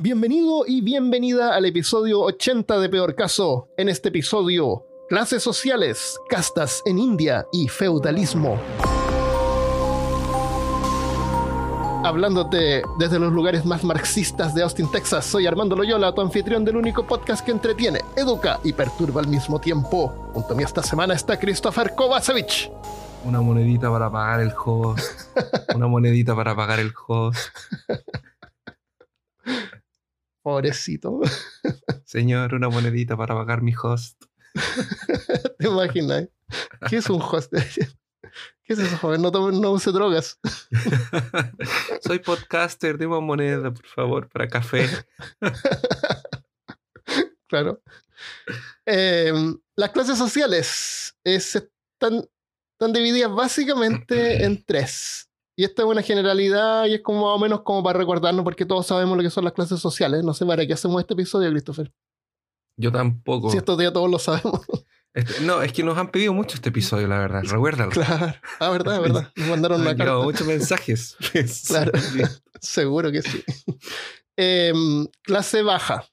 Bienvenido y bienvenida al episodio 80 de Peor Caso. En este episodio, clases sociales, castas en India y feudalismo. Hablándote desde los lugares más marxistas de Austin, Texas, soy Armando Loyola, tu anfitrión del único podcast que entretiene, educa y perturba al mismo tiempo. Junto a mí esta semana está Christopher Kovacevic. Una monedita para pagar el host. Una monedita para pagar el host. Pobrecito. Señor, una monedita para pagar mi host. ¿Te imaginas? ¿Qué es un host? ¿Qué es eso, joven? No, tome- no use drogas. Soy podcaster, deme moneda, por favor, para café. Claro. Eh, las clases sociales es- están, están divididas básicamente en tres. Y esta es una generalidad y es como más o menos como para recordarnos porque todos sabemos lo que son las clases sociales. No sé para qué hacemos este episodio, Christopher. Yo tampoco. Si estos días todos lo sabemos. Este- no, es que nos han pedido mucho este episodio, la verdad. Recuérdalo. claro. Ah, verdad, verdad. Nos mandaron una carta. muchos mensajes. Claro. Seguro que sí. Em, clase baja,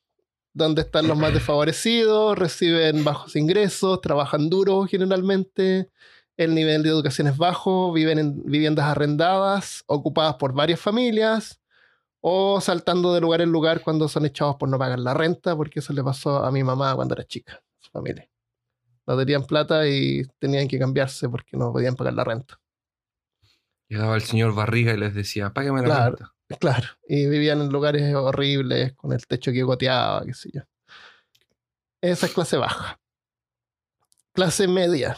donde están los más desfavorecidos, reciben bajos ingresos, trabajan duro generalmente, el nivel de educación es bajo, viven en viviendas arrendadas, ocupadas por varias familias, o saltando de lugar en lugar cuando son echados por no pagar la renta, porque eso le pasó a mi mamá cuando era chica, su familia. No tenían plata y tenían que cambiarse porque no podían pagar la renta. Llegaba el señor Barriga y les decía, págame la Claro. renta. Claro, y vivían en lugares horribles, con el techo que goteaba, qué sé yo. Esa es clase baja. Clase media.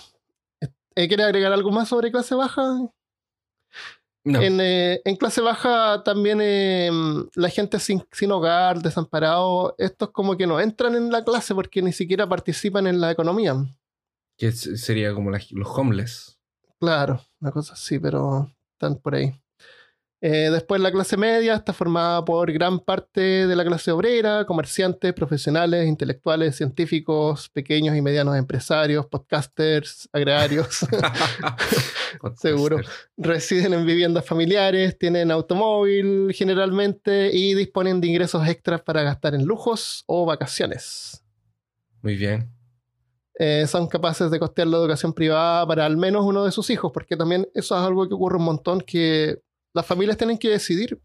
Eh, ¿Quiere agregar algo más sobre clase baja? No, En, eh, en clase baja también eh, la gente sin, sin hogar, desamparado, estos como que no entran en la clase porque ni siquiera participan en la economía. que sería como la- los homeless. Claro, una cosa así, pero están por ahí. Eh, después la clase media está formada por gran parte de la clase obrera, comerciantes, profesionales, intelectuales, científicos, pequeños y medianos empresarios, podcasters, agrarios. Seguro. Residen en viviendas familiares, tienen automóvil generalmente y disponen de ingresos extras para gastar en lujos o vacaciones. Muy bien. eh, son capaces de costear la educación privada para al menos uno de sus hijos, porque también eso es algo que ocurre un montón, que las familias tienen que decidir.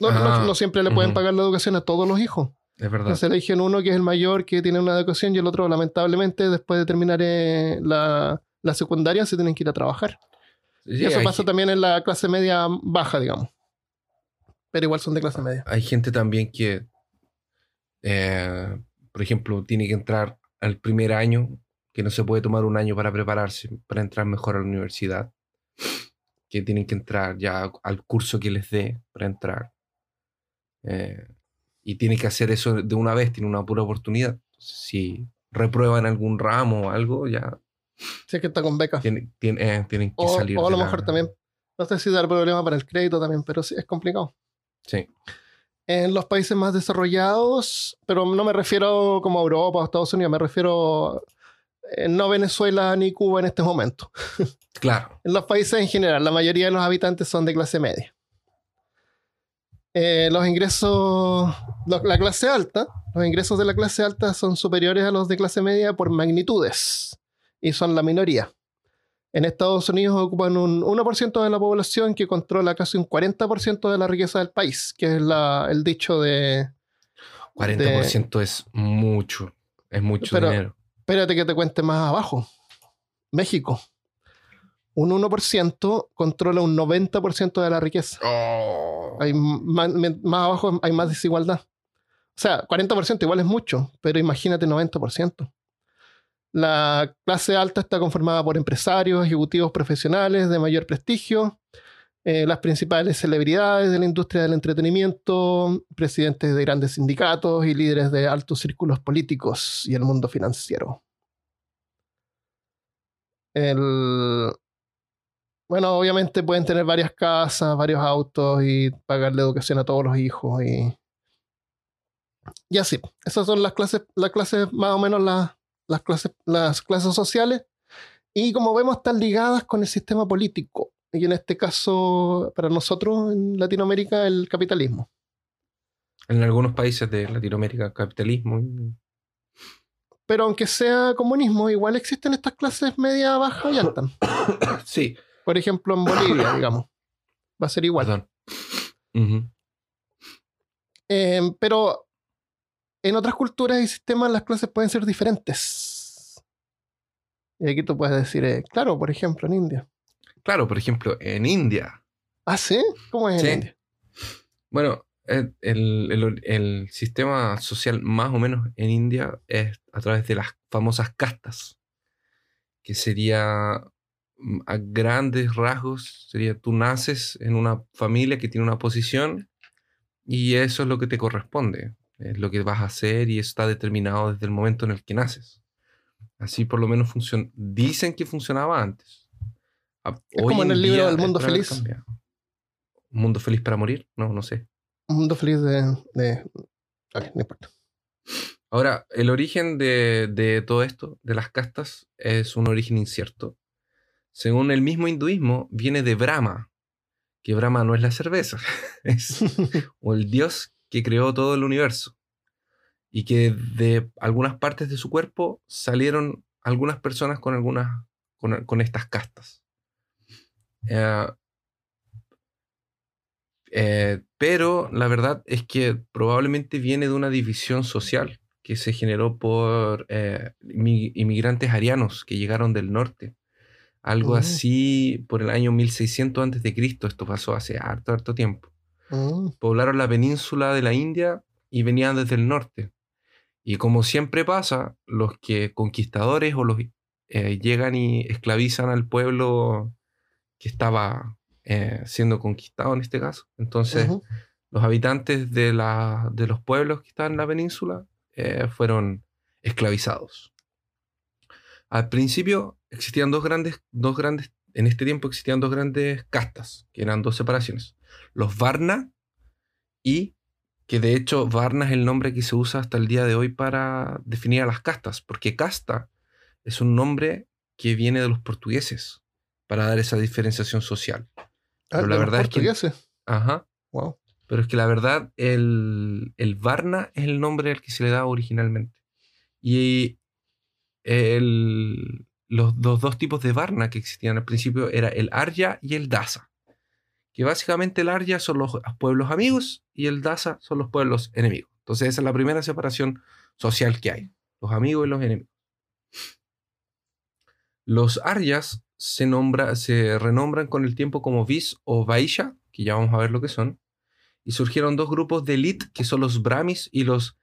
No, no- no siempre le pueden pagar la educación a todos los hijos. Es verdad. Entonces eligen uno que es el mayor, que tiene una educación, y el otro, lamentablemente, después de terminar eh, la, la secundaria, se tienen que ir a trabajar. Sí, y eso pasa también en la clase media baja, digamos. Pero igual son de clase media. hay gente también que, eh, por ejemplo, tiene que entrar al primer año, que no se puede tomar un año para prepararse, para entrar mejor a la universidad, que tienen que entrar ya al curso que les dé para entrar. Eh, y tienen que hacer eso de una vez, tienen una pura oportunidad. Si reprueban algún ramo o algo, ya Si es que está con becas. tienen, tienen, eh, tienen que O, salir. o a lo la- mejor también, no sé si dar problema para el crédito también, pero sí, es complicado. Sí. en los países más desarrollados, pero no me refiero como a Europa o Estados Unidos, me refiero no Venezuela ni Cuba en este momento. Claro. En los países en general, la mayoría de los habitantes son de clase media. Eh, los ingresos, la clase alta, los ingresos de la clase alta son superiores a los de clase media por magnitudes y son la minoría. En Estados Unidos ocupan un 1% de la población que controla casi un 40% de la riqueza del país, que es la- el dicho de, 40% es mucho. Es mucho Pero- dinero. Espérate que te cuente más abajo. México. Un 1% controla un 90% de la riqueza. Hay más, más abajo hay más desigualdad. O sea, 40% igual es mucho, pero imagínate 90%. La clase alta está conformada por empresarios, ejecutivos profesionales de mayor prestigio, eh, las principales celebridades de la industria del entretenimiento, presidentes de grandes sindicatos y líderes de altos círculos políticos y el mundo financiero. El, bueno, obviamente pueden tener varias casas, varios autos y pagarle educación a todos los hijos y, y así. Esas son las clases, las clases más o menos las, las clases, las clases sociales. Y como vemos, están ligadas con el sistema político. Y en este caso, para nosotros en Latinoamérica, el capitalismo. En algunos países de Latinoamérica, capitalismo. Pero aunque sea comunismo, igual existen estas clases media, baja y alta. sí. Por ejemplo, en Bolivia, digamos. Va a ser igual. Perdón. Em, pero en otras culturas y sistemas las clases pueden ser diferentes. Y aquí tú puedes decir, eh, claro, por ejemplo, en India. Claro, por ejemplo, en India. ¿Ah, sí? ¿Cómo es en India? Bueno, eh, el, sistema social más o menos en India es a través de las famosas castas, que sería mm, a grandes rasgos, sería tú naces en una familia que tiene una posición y eso es lo que te corresponde, es lo que vas a hacer y eso está determinado desde el momento en el que naces. Así por lo menos. Dicen que funcionaba antes. Es como en el libro del mundo feliz. ¿Un mundo feliz para morir? No, no sé. Un mundo feliz de... de... no importa. Ahora, el origen de, de, todo esto, de las castas, es un origen incierto. Según el mismo hinduismo, viene de Brahma, que Brahma no es la cerveza, es o el dios que creó todo el universo. Y que de algunas partes de su cuerpo salieron algunas personas con algunas con, con estas castas. Eh, eh, pero la verdad es que probablemente viene de una división social que se generó por eh, inmigrantes arianos que llegaron del norte. Algo oh. así por el año 1600 antes de Cristo. Esto pasó hace harto, harto tiempo. Oh. Poblaron la península de la India y venían desde el norte. Y como siempre pasa, los que conquistadores o los eh, llegan y esclavizan al pueblo que estaba eh, siendo conquistado en este caso. Entonces, los habitantes de, la, de, los pueblos que están en la península eh, fueron esclavizados. Al principio existían dos grandes, dos grandes, en este tiempo existían dos grandes castas, que eran dos separaciones. Los Varna y que de hecho Varna es el nombre que se usa hasta el día de hoy para definir a las castas, porque casta es un nombre que viene de los portugueses para dar esa diferenciación social. Ah, pero la verdad es que. Ajá. Wow. Pero es que la verdad, el, el Varna es el nombre al que se le da originalmente. Y el, los, dos tipos de Varna que existían al principio era el Arya y el Dasa. Que básicamente el Arya son los pueblos amigos y el Dasa son los pueblos enemigos. Entonces esa es la primera separación social que hay. Los amigos y los enemigos. Los Aryas se, nombra, se renombran con el tiempo como Vis o Vaisha, que ya vamos a ver lo que son, y surgieron dos grupos de elite, que son los Brahmis y los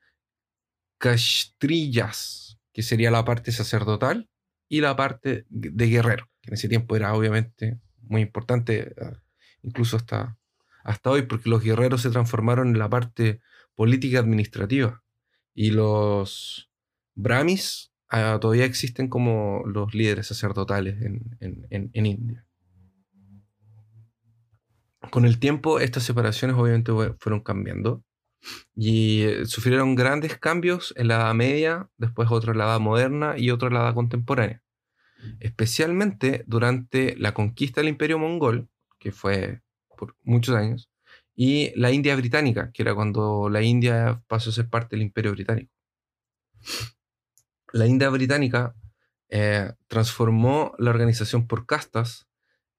Kashtriyas, que sería la parte sacerdotal, y la parte de guerrero, que en ese tiempo era obviamente muy importante, ah, incluso hasta, hasta hoy, porque los guerreros se transformaron en la parte política administrativa, y los Brahmis Ah, todavía existen como los líderes sacerdotales en, India. Con el tiempo, estas separaciones obviamente fueron cambiando y eh, sufrieron grandes cambios en la Edad Media, después otro en la Edad Moderna y otro en la Edad Contemporánea. Especialmente durante la conquista del Imperio Mongol, que fue por muchos años, y la India Británica, que era cuando la India pasó a ser parte del Imperio Británico la India británica eh, transformó la organización por castas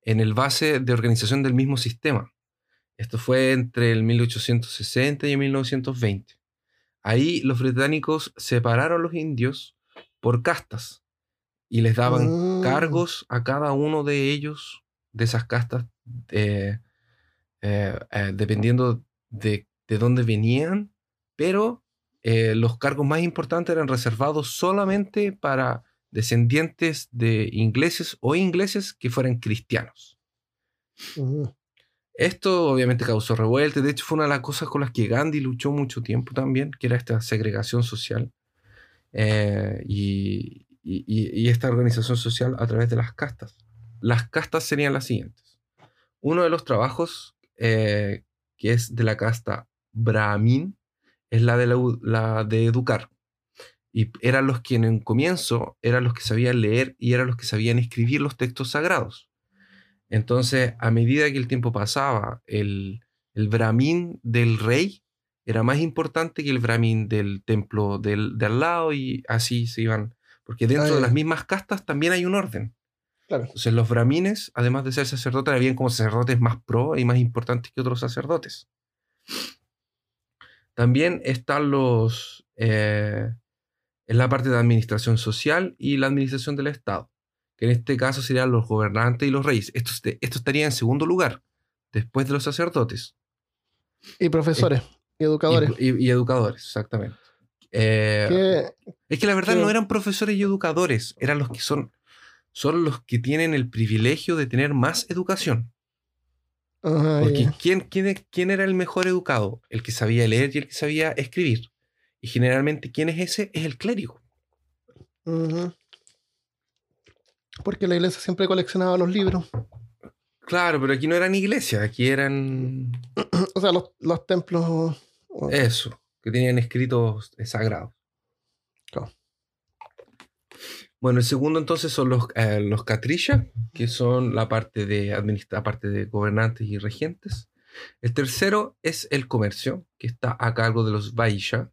en el base de organización del mismo sistema. Esto fue entre el 1860 y el 1920. Ahí los británicos separaron a los indios por castas y les daban mm. cargos a cada uno de ellos, de esas castas, eh, eh, dependiendo de, de dónde venían, pero eh, los cargos más importantes eran reservados solamente para descendientes de ingleses o ingleses que fueran cristianos. Esto obviamente causó revuelta, de hecho fue una de las cosas con las que Gandhi luchó mucho tiempo también, que era esta segregación social eh, y, esta organización social a través de las castas. Las castas serían las siguientes. Uno de los trabajos eh, que es de la casta Brahmin, es la de, la, de educar. Y eran los que en comienzo eran los que sabían leer y eran los que sabían escribir los textos sagrados. Entonces, a medida que el tiempo pasaba, el, el brahmin del rey era más importante que el Brahmin del templo del, de al lado y así se iban. Porque dentro de las mismas castas también hay un orden. Claro. Entonces los brahmines, además de ser sacerdotes, habían como sacerdotes más pro y más importantes que otros sacerdotes. También están los... Eh, en la parte de administración social y la administración del Estado, que en este caso serían los gobernantes y los reyes. Esto, esto estaría en segundo lugar, después de los sacerdotes. Y profesores, y educadores. Y, educadores, exactamente. Eh, es que la verdad no eran profesores y educadores, eran los que son, son los que tienen el privilegio de tener más educación. Porque ¿quién, quién, quién era el mejor educado? El que sabía leer y el que sabía escribir. Y generalmente, ¿quién es ese? Es el clérigo. Porque la iglesia siempre coleccionaba los libros. Claro, pero aquí no eran iglesias, aquí eran. o sea, los, templos. Eso, que tenían escritos sagrados. Bueno, el segundo entonces son los, eh, los que son la parte de administra parte de gobernantes y regentes. El tercero es el comercio, que está a cargo de los vaisha,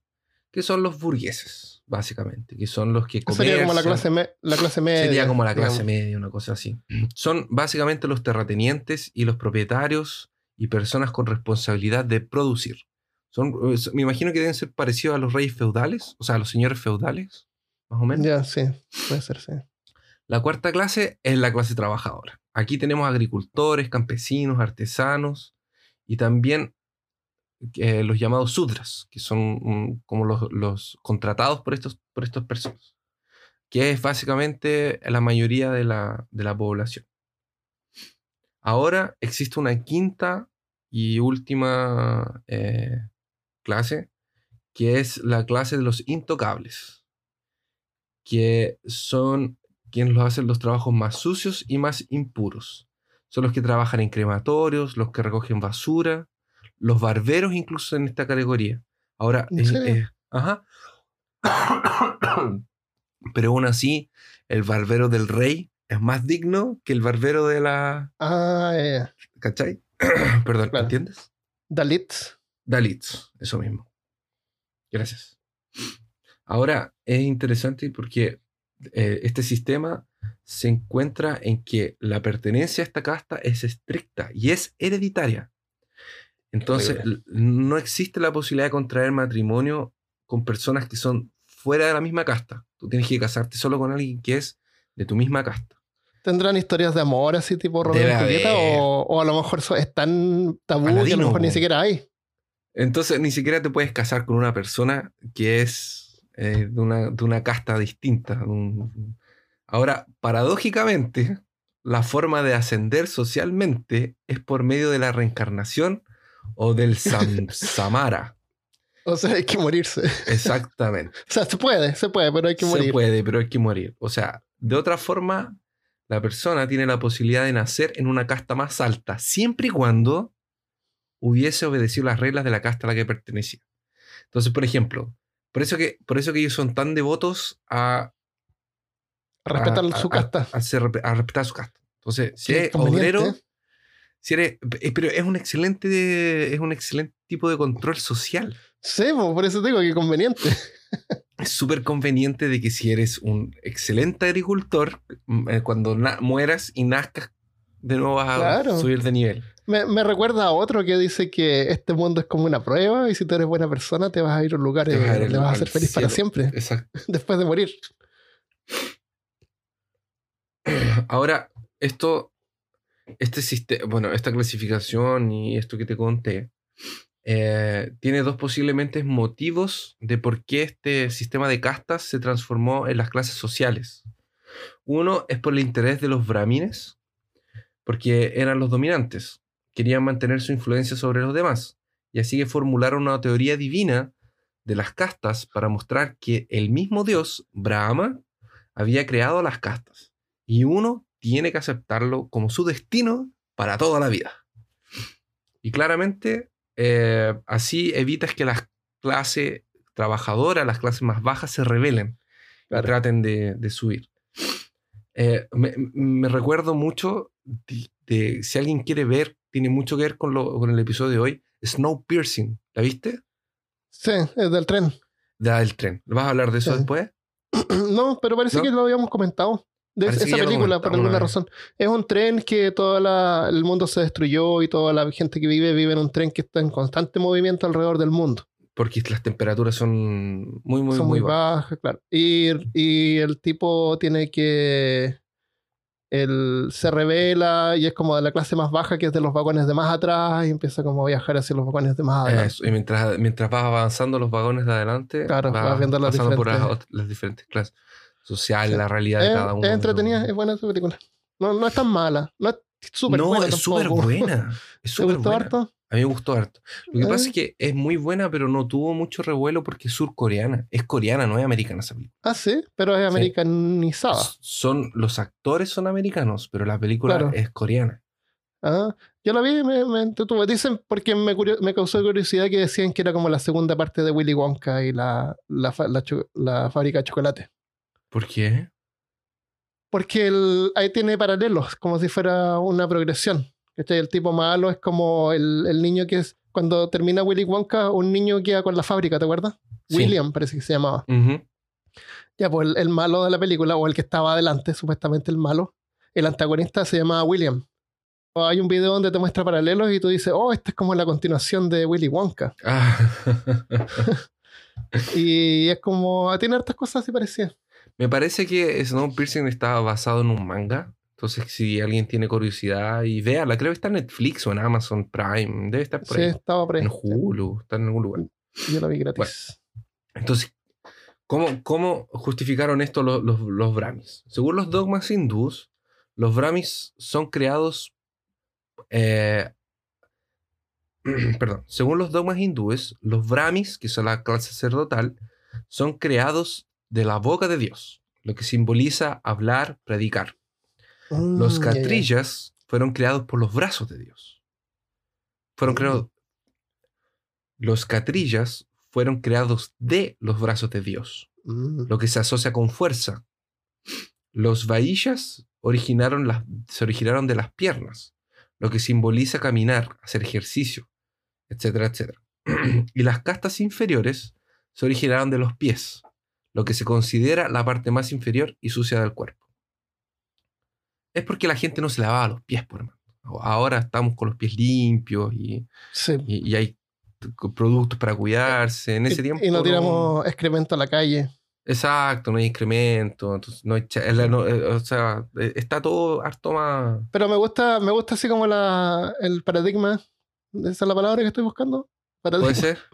que son los burgueses, básicamente, que son los que comercian. Sería como la clase, la clase media. Sería como la clase media, una cosa así. Son básicamente los terratenientes y los propietarios y personas con responsabilidad de producir. Son, me imagino que deben ser parecidos a los reyes feudales, o sea, a los señores feudales más o menos. Ya, sí, puede ser, sí. La cuarta clase es la clase trabajadora. Aquí tenemos agricultores, campesinos, artesanos y también eh, los llamados sudras, que son como los, contratados por estos, por estas personas, que es básicamente la mayoría de la, población. Ahora existe una quinta y última eh, clase, que es la clase de los intocables que son quienes los hacen los trabajos más sucios y más impuros. Son los que trabajan en crematorios, los que recogen basura, los barberos incluso en esta categoría. Ahora, ajá. Pero aún así, el barbero del rey es más digno que el barbero de la... Ah, ¿Cachai? Perdón, ¿entiendes? Dalits. Dalits, eso mismo. Gracias. Ahora, es interesante porque eh, este sistema se encuentra en que la pertenencia a esta casta es estricta y es hereditaria. Entonces, no existe la posibilidad de contraer matrimonio con personas que son fuera de la misma casta. Tú tienes que casarte solo con alguien que es de tu misma casta. ¿Tendrán historias de amor así tipo Romeo y Julieta? O, a lo mejor es tan tabú que a lo mejor ni siquiera hay. Entonces, ni siquiera te puedes casar con una persona que es eh, de, una, casta distinta. Ahora, paradójicamente, la forma de ascender socialmente es por medio de la reencarnación o del samsara. O sea, hay que morirse. Exactamente. o sea, se puede, se puede, pero hay que morir. Se puede, pero hay que morir. O sea, de otra forma, la persona tiene la posibilidad de nacer en una casta más alta, siempre y cuando hubiese obedecido las reglas de la casta a la que pertenecía. Entonces, por ejemplo, por eso que, por eso que ellos son tan devotos a, respetar su casta. A, respetar su casta. Entonces, si eres obrero, si eres, eh, pero es un excelente, es un excelente tipo de control social. Sí, por eso digo que conveniente. es súper conveniente de que si eres un excelente agricultor, eh, cuando mueras y nazcas, de nuevo vas a subir de nivel. Me, recuerda a otro que dice que este mundo es como una prueba y si tú eres buena persona te vas a ir a un lugar y le vas a ser feliz para siempre. Exacto. Después de morir. Ahora, esto, este sistema, bueno, esta clasificación y esto que te conté, eh, tiene dos posiblemente motivos de por qué este sistema de castas se transformó en las clases sociales. Uno es por el interés de los brahmines, porque eran los dominantes querían mantener su influencia sobre los demás, y así que formularon una teoría divina de las castas para mostrar que el mismo Dios, Brahma, había creado las castas, y uno tiene que aceptarlo como su destino para toda la vida. Y claramente, eh, así evitas que las clases trabajadoras, las clases más bajas, se rebelen y traten de, subir. Eh, me, recuerdo mucho de, si alguien quiere ver tiene mucho que ver con, lo, con el episodio de hoy. Snow Piercing, ¿la viste? Sí, es del tren. del tren. ¿Vas a hablar de eso después? no, pero parece que lo habíamos comentado. De esa película, por alguna razón. Es un tren que todo el mundo se destruyó y toda la gente que vive vive en un tren que está en constante movimiento alrededor del mundo. Porque las temperaturas son muy, muy, son muy, bajas. claro. Y, y el tipo tiene que él se revela y es como de la clase más baja que es de los vagones de más atrás y empieza como a viajar hacia los vagones de más adelante. y mientras, mientras vas avanzando los vagones de adelante, claro, vas, viendo las diferentes... por las, diferentes clases sociales, la realidad de cada uno. Es entretenida, es buena esa película. No, no es tan mala, no es súper buena. No, es súper buena. Es súper buena. A mí me gustó harto. Lo que pasa es que es muy buena, pero no tuvo mucho revuelo porque es surcoreana. Es coreana, no es americana esa película. Ah, sí, pero es americanizada. Son, los actores son americanos, pero la película es coreana. Ah, yo la vi me, me Dicen porque me, me, causó curiosidad que decían que era como la segunda parte de Willy Wonka y la, la, la, fábrica de chocolate. ¿Por qué? Porque ahí tiene paralelos, como si fuera una progresión. El tipo malo es como el, el, niño que es. Cuando termina Willy Wonka, un niño queda con la fábrica, ¿te acuerdas? William, parece que se llamaba. Ya, pues el, malo de la película, o el que estaba adelante, supuestamente el malo, el antagonista se llamaba William. Hay un video donde te muestra paralelos y tú dices, oh, esta es como la continuación de Willy Wonka. Ah. y es como, tiene hartas cosas así parecidas. Me parece que Snowpiercer estaba basado en un manga entonces, si alguien tiene curiosidad y véala, creo que está en Netflix o en Amazon Prime, debe estar por sí, estaba por ahí. En Hulu, está en algún lugar. Yo la vi gratis. entonces, ¿cómo, ¿cómo, justificaron esto los, los, los Brahmis? Según los dogmas hindús, los Brahmis son creados. Eh, perdón, según los dogmas hindúes, los Brahmis, que son la clase sacerdotal, son creados de la boca de Dios, lo que simboliza hablar, predicar los catrillas mm, fueron creados por los brazos de Dios. Fueron mm. creados. Los catrillas fueron creados de los brazos de Dios, mm. lo que se asocia con fuerza. Los vaillas originaron se originaron de las piernas, lo que simboliza caminar, hacer ejercicio, etcétera, etcétera. y las castas inferiores se originaron de los pies, lo que se considera la parte más inferior y sucia del cuerpo es porque la gente no se lavaba los pies, por hermano. Ahora estamos con los pies limpios y, y, hay productos para cuidarse. En ese tiempo. Y no tiramos excremento a la calle. Exacto, no hay excremento, entonces no hay, eh, o sea, eh, está todo harto más. Pero me gusta, me gusta así como la, el paradigma. ¿Esa es la palabra que estoy buscando? Puede ser.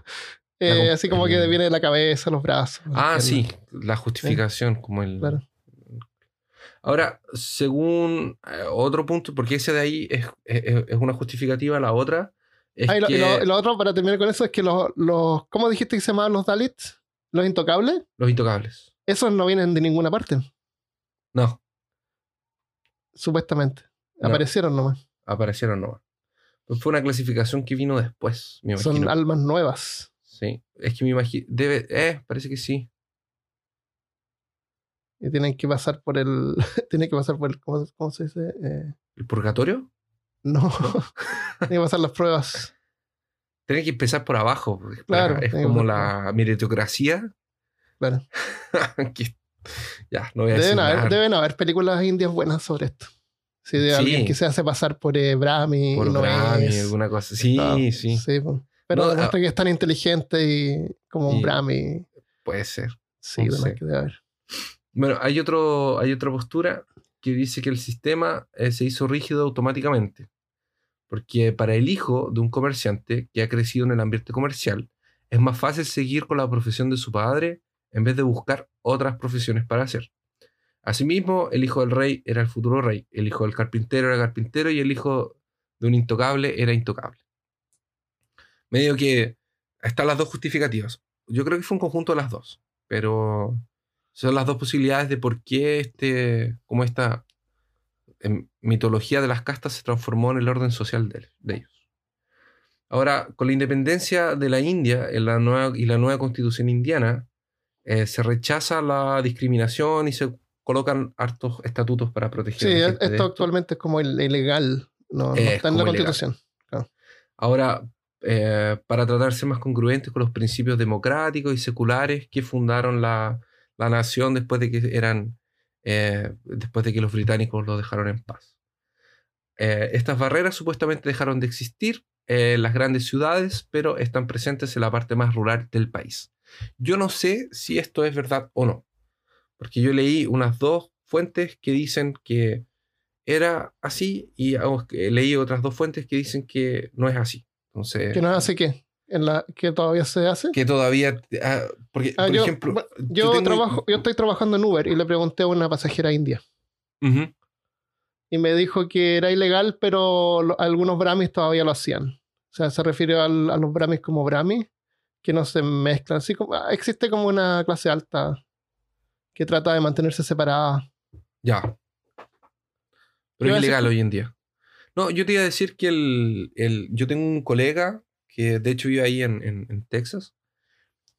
Eh, así como que viene de la cabeza, los brazos. Ah, sí, la justificación, como el. Claro. Ahora, según eh, otro punto, porque ese de ahí es, es, una justificativa, la otra. Es ah, y lo, otro, para terminar con eso, es que los, los. ¿Cómo dijiste que se llamaban los Dalits? ¿Los intocables? Los intocables. Esos no vienen de ninguna parte. No. Supuestamente. Aparecieron nomás. Aparecieron nomás. Pues fue una clasificación que vino después, Son almas nuevas. Sí. Es que me imagino. Debe. Eh, parece que sí tienen que pasar por el. tienen que pasar por el. ¿Cómo, se dice? Eh, ¿El purgatorio? No. tienen que pasar las pruebas. Tienen que empezar por abajo. Claro. Es como la meritocracia. Claro. ya, no voy a deben, haber, deben haber películas indias buenas sobre esto. Si de alguien que se hace pasar por eh, Brahmi. Por Brahmi, alguna cosa. Sí, sí. sí pero demuestra que es tan inteligente y como un Brahmi. Puede ser. Sí, no que debe haber. Bueno, hay, otro, hay otra postura que dice que el sistema eh, se hizo rígido automáticamente. Porque para el hijo de un comerciante que ha crecido en el ambiente comercial, es más fácil seguir con la profesión de su padre en vez de buscar otras profesiones para hacer. Asimismo, el hijo del rey era el futuro rey, el hijo del carpintero era carpintero y el hijo de un intocable era intocable. Medio que están las dos justificativas. Yo creo que fue un conjunto de las dos, pero son las dos posibilidades de por qué este, como esta em, mitología de las castas se transformó en el orden social de, ellos. Ahora, con la independencia de la India en la nueva, y la nueva constitución indiana, eh, se rechaza la discriminación y se colocan hartos estatutos para proteger. Sí, esto actualmente es como ilegal, no, está en la constitución. Ahora, eh, para tratar de ser más congruentes con los principios democráticos y seculares que fundaron la, la nación después de que eran eh, después de que los británicos lo dejaron en paz. Eh, estas barreras supuestamente dejaron de existir en las grandes ciudades, pero están presentes en la parte más rural del país. Yo no sé si esto es verdad o no, porque yo leí unas dos fuentes que dicen que era así y leí otras dos fuentes que dicen que no es así. ¿Que no es así qué? ¿En la, ¿Que todavía se hace? Que todavía... Ah, porque, Ah, por yo, ejemplo... yo, tengo- trabajo, yo estoy trabajando en Uber y le pregunté a una pasajera india. Ujú. Y me dijo que era ilegal, pero lo- algunos Brahmis todavía lo hacían. O sea, se refirió al- a los Brahmis como Brahmi, que no se mezclan. Así como, ah, existe como una clase alta que trata de mantenerse separada. Ya. ¿Qué Pero es ilegal hoy en día. No, yo te iba a decir que el, el- yo tengo un colega que de hecho vive ahí en, en- en Texas,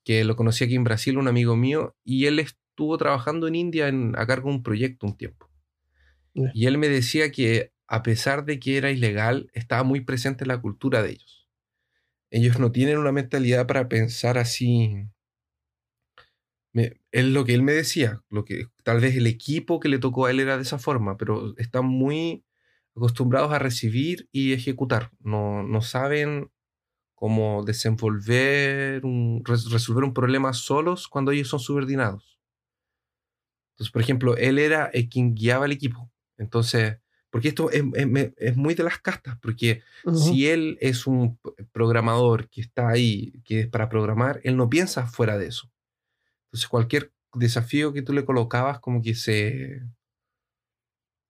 que lo conocí aquí en Brasil, un amigo mío, y él estuvo trabajando en India en- a cargo de un proyecto un tiempo. Y él me decía que a pesar de que era ilegal, estaba muy presente en la cultura de ellos. Ellos no tienen una mentalidad para pensar así. Me- es lo que él me decía, lo que tal vez el equipo que le tocó a él era de esa forma, pero están muy acostumbrados a recibir y ejecutar. No, no saben cómo desenvolver, un, res- resolver un problema solos cuando ellos son subordinados. Entonces, por ejemplo, él era el quien guiaba el equipo. Entonces, porque esto es, es- es muy de las castas, porque Ujú. si él es un programador que está ahí, que es para programar, él no piensa fuera de eso. Entonces, cualquier desafío que tú le colocabas, como que se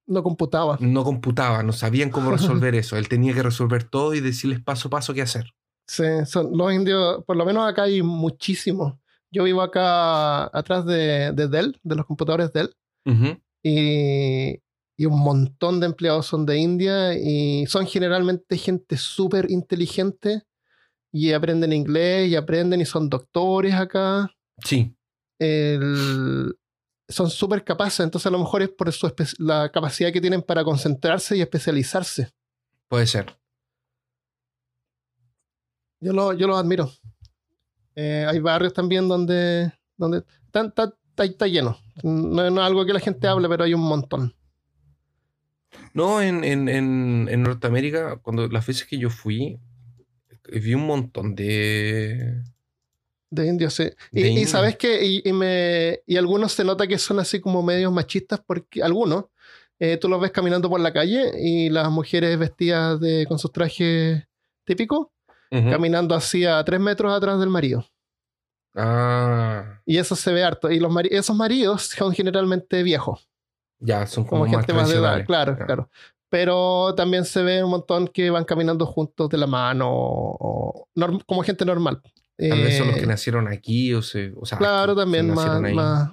No computaba. no computaba, no sabían cómo resolver eso. Él tenía que resolver todo y decirles paso a paso qué hacer. Sí, son los indios, por lo menos acá hay muchísimos. Yo vivo acá atrás de, de Dell, de los computadores Dell, Ujú. y, y un montón de empleados son de India y son generalmente gente súper inteligente y aprenden inglés y aprenden y son doctores acá. Sí, El- son súper capaces, entonces a lo mejor es por su la capacidad que tienen para concentrarse y especializarse. puede ser. Yo lo, yo los admiro. Eh, hay barrios también donde, donde está, está- está- está lleno. No, no es algo que la gente hable, pero hay un montón. No, en, en, en, en Norteamérica, cuando las veces que yo fui, eh, vi un montón de... De indios, sí. Y, De y indios. sabes que, y, y me, y algunos se nota que son así como medios machistas, porque algunos, eh, tú los ves caminando por la calle y las mujeres vestidas de, con sus trajes típicos, Ujú. caminando así a tres metros atrás del marido. Ah, Y eso se ve harto. Y los mari- esos maridos son generalmente viejos. ya, son como, como más gente más de edad, claro, claro. Pero también se ve un montón que van caminando juntos de la mano, o, como gente normal. Vez son los Eh, que nacieron aquí o, se, o sea, Claro, aquí, también más,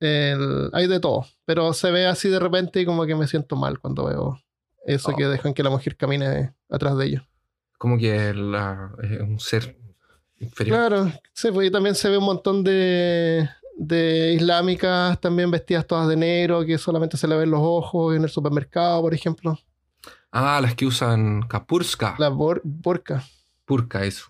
el- hay de todo. Pero se ve así de repente y como que me siento mal cuando veo eso Oh. que dejan que la mujer camine atrás de ellos. Como que la- es un ser inferior. Claro, sí, pues, y también se ve un montón de, de islámicas también vestidas todas de negro, que solamente se le ven los ojos en el supermercado, por ejemplo. Ah, las que usan kapurska. La bor- burka. Purka, eso.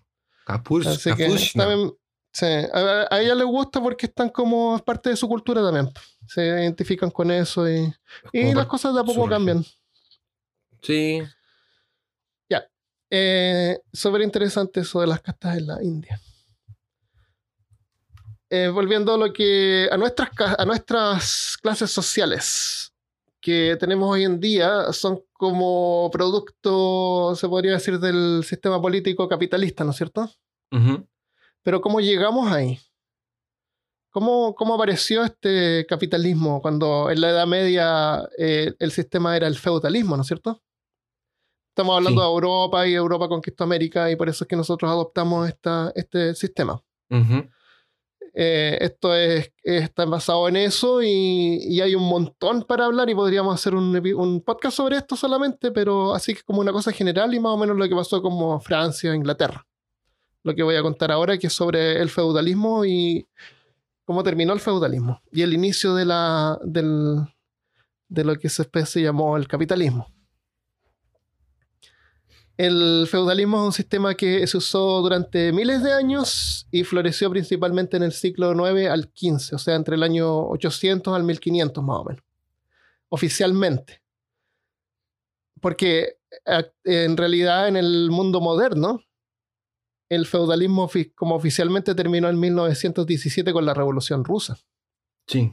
Kapurska. También, sí, a, a ella le gusta porque están como parte de su cultura también. Se identifican con eso y, y las cosas de a poco cambian. Sí. Eh, Súper interesante eso de las castas en la India. Eh, volviendo a lo que a nuestras, ca- a nuestras clases sociales que tenemos hoy en día son como producto, se podría decir, del sistema político capitalista, ¿no es cierto? Pero ¿cómo llegamos ahí? ¿Cómo, cómo apareció este capitalismo cuando en la Edad Media eh, el sistema era el feudalismo, ¿no es cierto? Estamos hablando Sí. de Europa y Europa conquistó América y por eso es que nosotros adoptamos esta, este sistema. Eh, esto es, está basado en eso y, y hay un montón para hablar y podríamos hacer un, un podcast sobre esto solamente, pero así que como una cosa general y más o menos lo que pasó como Francia, Inglaterra. Lo que voy a contar ahora que es sobre el feudalismo y cómo terminó el feudalismo y el inicio de, la, del, de lo que se, se llamó el capitalismo. El feudalismo es un sistema que se usó durante miles de años y floreció principalmente en el siglo IX al XV, o sea, entre el año 800 al 1500 más o menos, oficialmente. Porque en realidad en el mundo moderno, el feudalismo como oficialmente terminó en 1917 con la Revolución Rusa. Sí.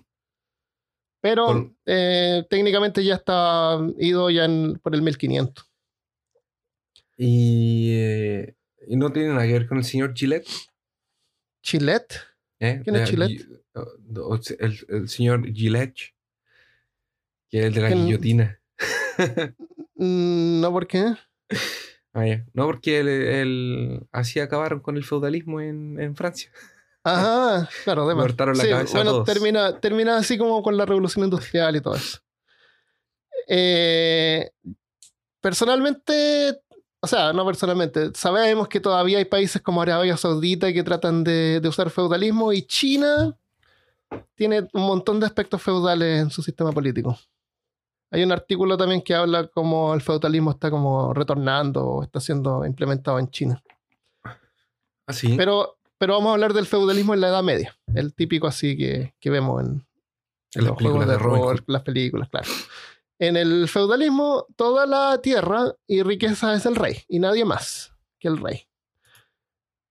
Pero eh, técnicamente ya está ido ya por el 1500. Y, y, no tiene nada que ver con el señor Gillette. ¿Gillette? ¿Eh? ¿Quién es Gillette? El, señor Gillette, que es el de la guillotina. Mm, no, ¿por qué? Ah, no, porque él, así acabaron con el feudalismo en, en Francia. Ajá, claro, además. Cortaron la cabeza bueno, termina, termina así como con la revolución industrial y todo eso. Eh, personalmente, o sea, no personalmente, sabemos que todavía hay países como Arabia Saudita que tratan de, de usar feudalismo y China tiene un montón de aspectos feudales en su sistema político. Hay un artículo también que habla como el feudalismo está como retornando o está siendo implementado en China. Ah, sí. Pero, pero vamos a hablar del feudalismo en la Edad Media. El típico así que, vemos en, los juegos de, rol, las películas, claro. En el feudalismo, toda la tierra y riqueza es el rey y nadie más que el rey.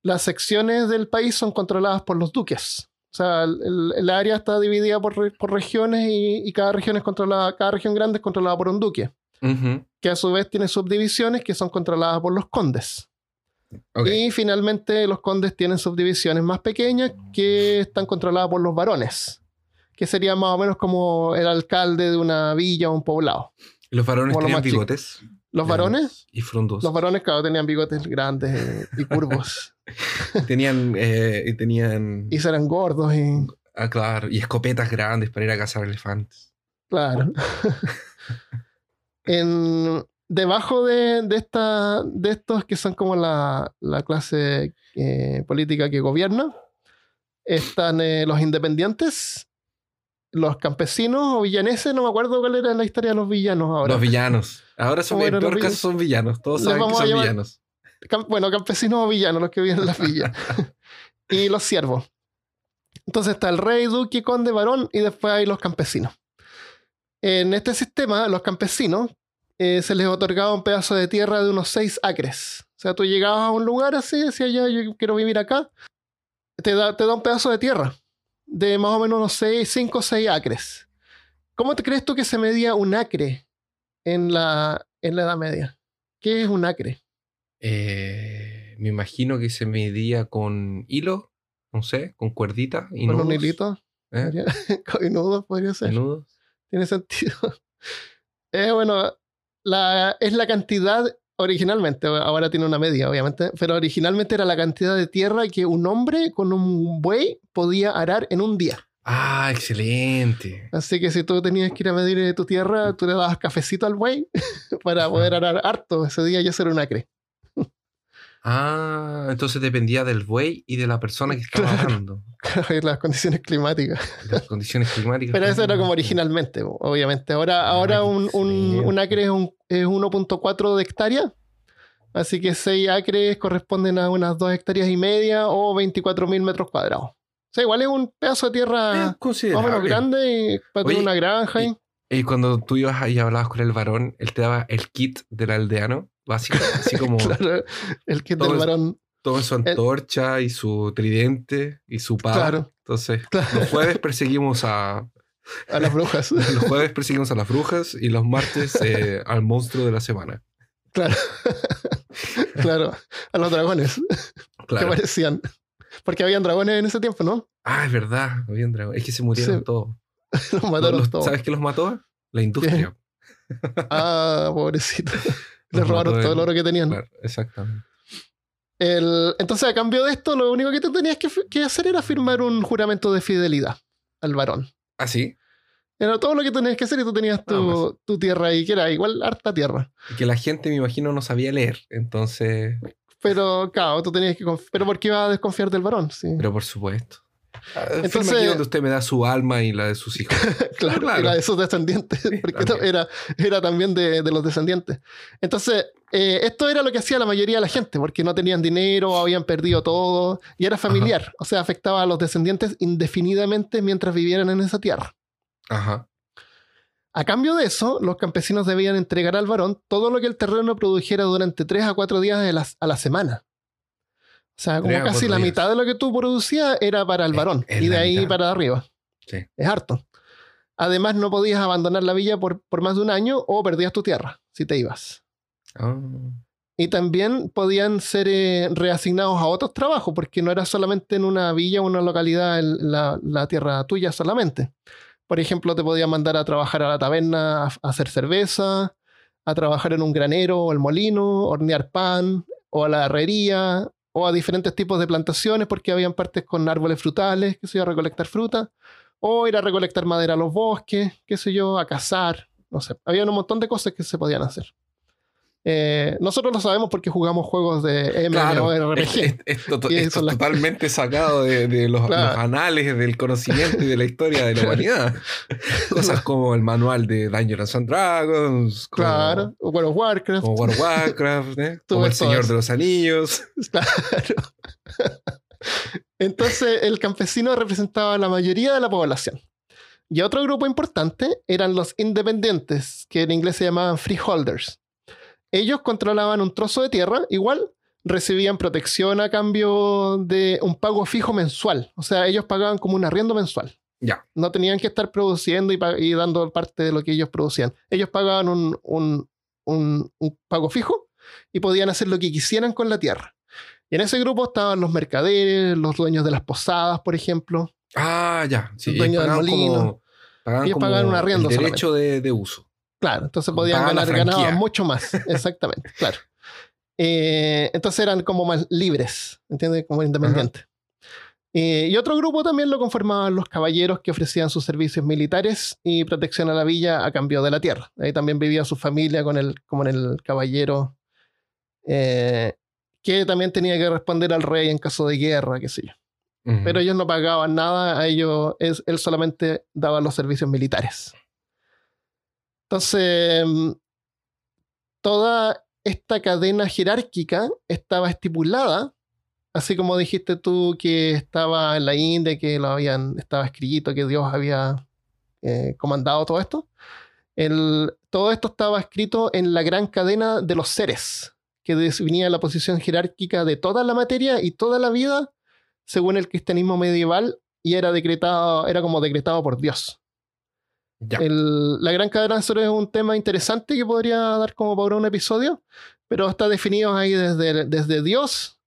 Las secciones del país son controladas por los duques. O sea, el, área está dividida por, regiones y, cada región es controlada, cada región grande es controlada por un duque, que a su vez tiene subdivisiones que son controladas por los condes. Y finalmente los condes tienen subdivisiones más pequeñas que están controladas por los varones, que sería más o menos como el alcalde de una villa o un poblado. ¿Los varones tenían bigotes? ¿Los varones? Y frondos. Los varones, claro, tenían bigotes grandes y curvos. tenían, eh, y tenían... Y eran gordos y... Ah, claro. Y escopetas grandes para ir a cazar elefantes. Claro. en, debajo de, de, esta, de estos que son como la, la clase eh, política que gobierna, están eh, los independientes los campesinos o villaneses, no me acuerdo cuál era la historia de los villanos ahora. Los villanos. Ahora son, en peor caso son villanos. Todos saben que son villanos. bueno, campesinos o villanos, los que viven en las villas. y los siervos. Entonces está el rey, duque, conde, varón y después hay los campesinos. En este sistema, los campesinos eh, se les otorgaba un pedazo de tierra de unos seis acres. O sea, tú llegabas a un lugar así, decías ya, yo quiero vivir acá, te da, te da un pedazo de tierra de más o menos unos 5 o 6 acres. ¿Cómo te crees tú que se medía un acre en la, en la Edad Media? ¿Qué es un acre? Eh, me imagino que se medía con hilo, no sé, con cuerdita y ¿Con un hilito? ¿Eh? con nudos podría ser. Nudos. Tiene sentido. Eh, bueno, la, es la cantidad originalmente, ahora tiene una media, obviamente, pero originalmente era la cantidad de tierra que un hombre con un buey podía arar en un día. Ah, excelente. Así que si tú tenías que ir a medir tu tierra, tú le dabas cafecito al buey para poder arar harto. Ese día ya ser un acre. Ah, entonces dependía del buey y de la persona que estaba arando. Claro, y las condiciones climáticas. Las condiciones climáticas. Pero eso era como originalmente, obviamente. Ahora, ah, ahora un, un, acre es, es 1.4 de hectárea. Así que 6 acres corresponden a unas 2 hectáreas y media o 24.000 metros cuadrados. O sea, igual es un pedazo de tierra más o menos grande para tener una granja. Y, y, cuando tú ibas y hablabas con el varón, él te daba el kit del aldeano básico, así como... claro, el kit del varón. Su antorcha y su tridente y su palo. Claro. Entonces, los jueves perseguimos a... A las brujas. los jueves perseguimos a las brujas y los martes eh, al monstruo de la semana. Claro. claro. A los dragones. Claro. Que parecían. Porque habían dragones en ese tiempo, ¿no? Ah, es verdad. Habían dragones. Es que se murieron todos. los mataron todos. ¿Sabes qué los mató? La industria. ah, pobrecito. Les robaron todo el oro que tenían. exactamente. El, entonces, a cambio de esto, lo único que tú tenías que, hacer era firmar un juramento de fidelidad al varón. ¿Ah, sí? Era todo lo que tenías que hacer y tú tenías tu, ah, pues. tu tierra ahí, que era igual harta tierra. que la gente, me imagino, no sabía leer, entonces... Pero, claro, tú tenías que... Pero ¿por qué ibas a desconfiar del varón? Sí. Pero por supuesto. Ah, Entonces, aquí donde usted me da su alma y la de sus hijos. claro, y la de sus descendientes, porque era, era también de, de los descendientes. Entonces, eh, esto era lo que hacía la mayoría de la gente, porque no tenían dinero, habían perdido todo, y era familiar, o sea, afectaba a los descendientes indefinidamente mientras vivieran en esa tierra. Ajá. A cambio de eso, los campesinos debían entregar al varón todo lo que el terreno produjera durante tres a cuatro días a la semana. O sea, como casi la mitad de lo que tú producías era para el varón, y de ahí para arriba. Sí. Es harto. Además, no podías abandonar la villa por, por más de un año o perdías tu tierra si te ibas. Ah. Y también podían ser eh, reasignados a otros trabajos, porque no era solamente en una villa o una localidad la, tierra tuya solamente. Por ejemplo, te podían mandar a trabajar a la taberna a, hacer cerveza, a trabajar en un granero o el molino, hornear pan, o a la herrería, o a diferentes tipos de plantaciones, porque habían partes con árboles frutales, que se iba a recolectar fruta, o ir a recolectar madera a los bosques, qué sé yo, a cazar, no sé. Había un montón de cosas que se podían hacer. Eh, nosotros lo sabemos porque jugamos juegos de MMORPG. esto, es totalmente sacado de, los, anales del conocimiento y de la historia de la humanidad. Cosas como el manual de Dungeons and Dragons. Como, claro, World of Warcraft. Como World of Warcraft, ¿eh? como El Señor de los Anillos. Claro. Entonces, el campesino representaba a la mayoría de la población. Y otro grupo importante eran los independientes, que en inglés se llamaban freeholders ellos controlaban un trozo de tierra, igual recibían protección a cambio de un pago fijo mensual. O sea, ellos pagaban como un arriendo mensual. Ya. No tenían que estar produciendo y, dando parte de lo que ellos producían. Ellos pagaban un, pago fijo y podían hacer lo que quisieran con la tierra. Y en ese grupo estaban los mercaderes, los dueños de las posadas, por ejemplo. Ah, ya. Sí, los dueños del molino. ellos pagaban un arriendo. derecho de, uso. Claro, entonces podían ganar, ganaban mucho más. Exactamente, claro. Eh, entonces eran como más libres, ¿entiendes? Como independientes. Eh, y otro grupo también lo conformaban los caballeros que ofrecían sus servicios militares y protección a la villa a cambio de la tierra. Ahí también vivía su familia con el, como en el caballero, eh, que también tenía que responder al rey en caso de guerra, qué sé yo. Pero ellos no pagaban nada, a ellos él solamente daba los servicios militares. Entonces, mm, toda esta cadena jerárquica estaba estipulada, así como dijiste tú que estaba en la India, que lo habían, estaba escrito, que Dios había eh, comandado todo esto. todo esto estaba escrito en la gran cadena de los seres, que definía la posición jerárquica de toda la materia y toda la vida, según el cristianismo medieval, y era decretado, era como decretado por Dios la gran cadena de es un tema interesante que podría dar como para un episodio, pero está definido ahí desde, desde Dios,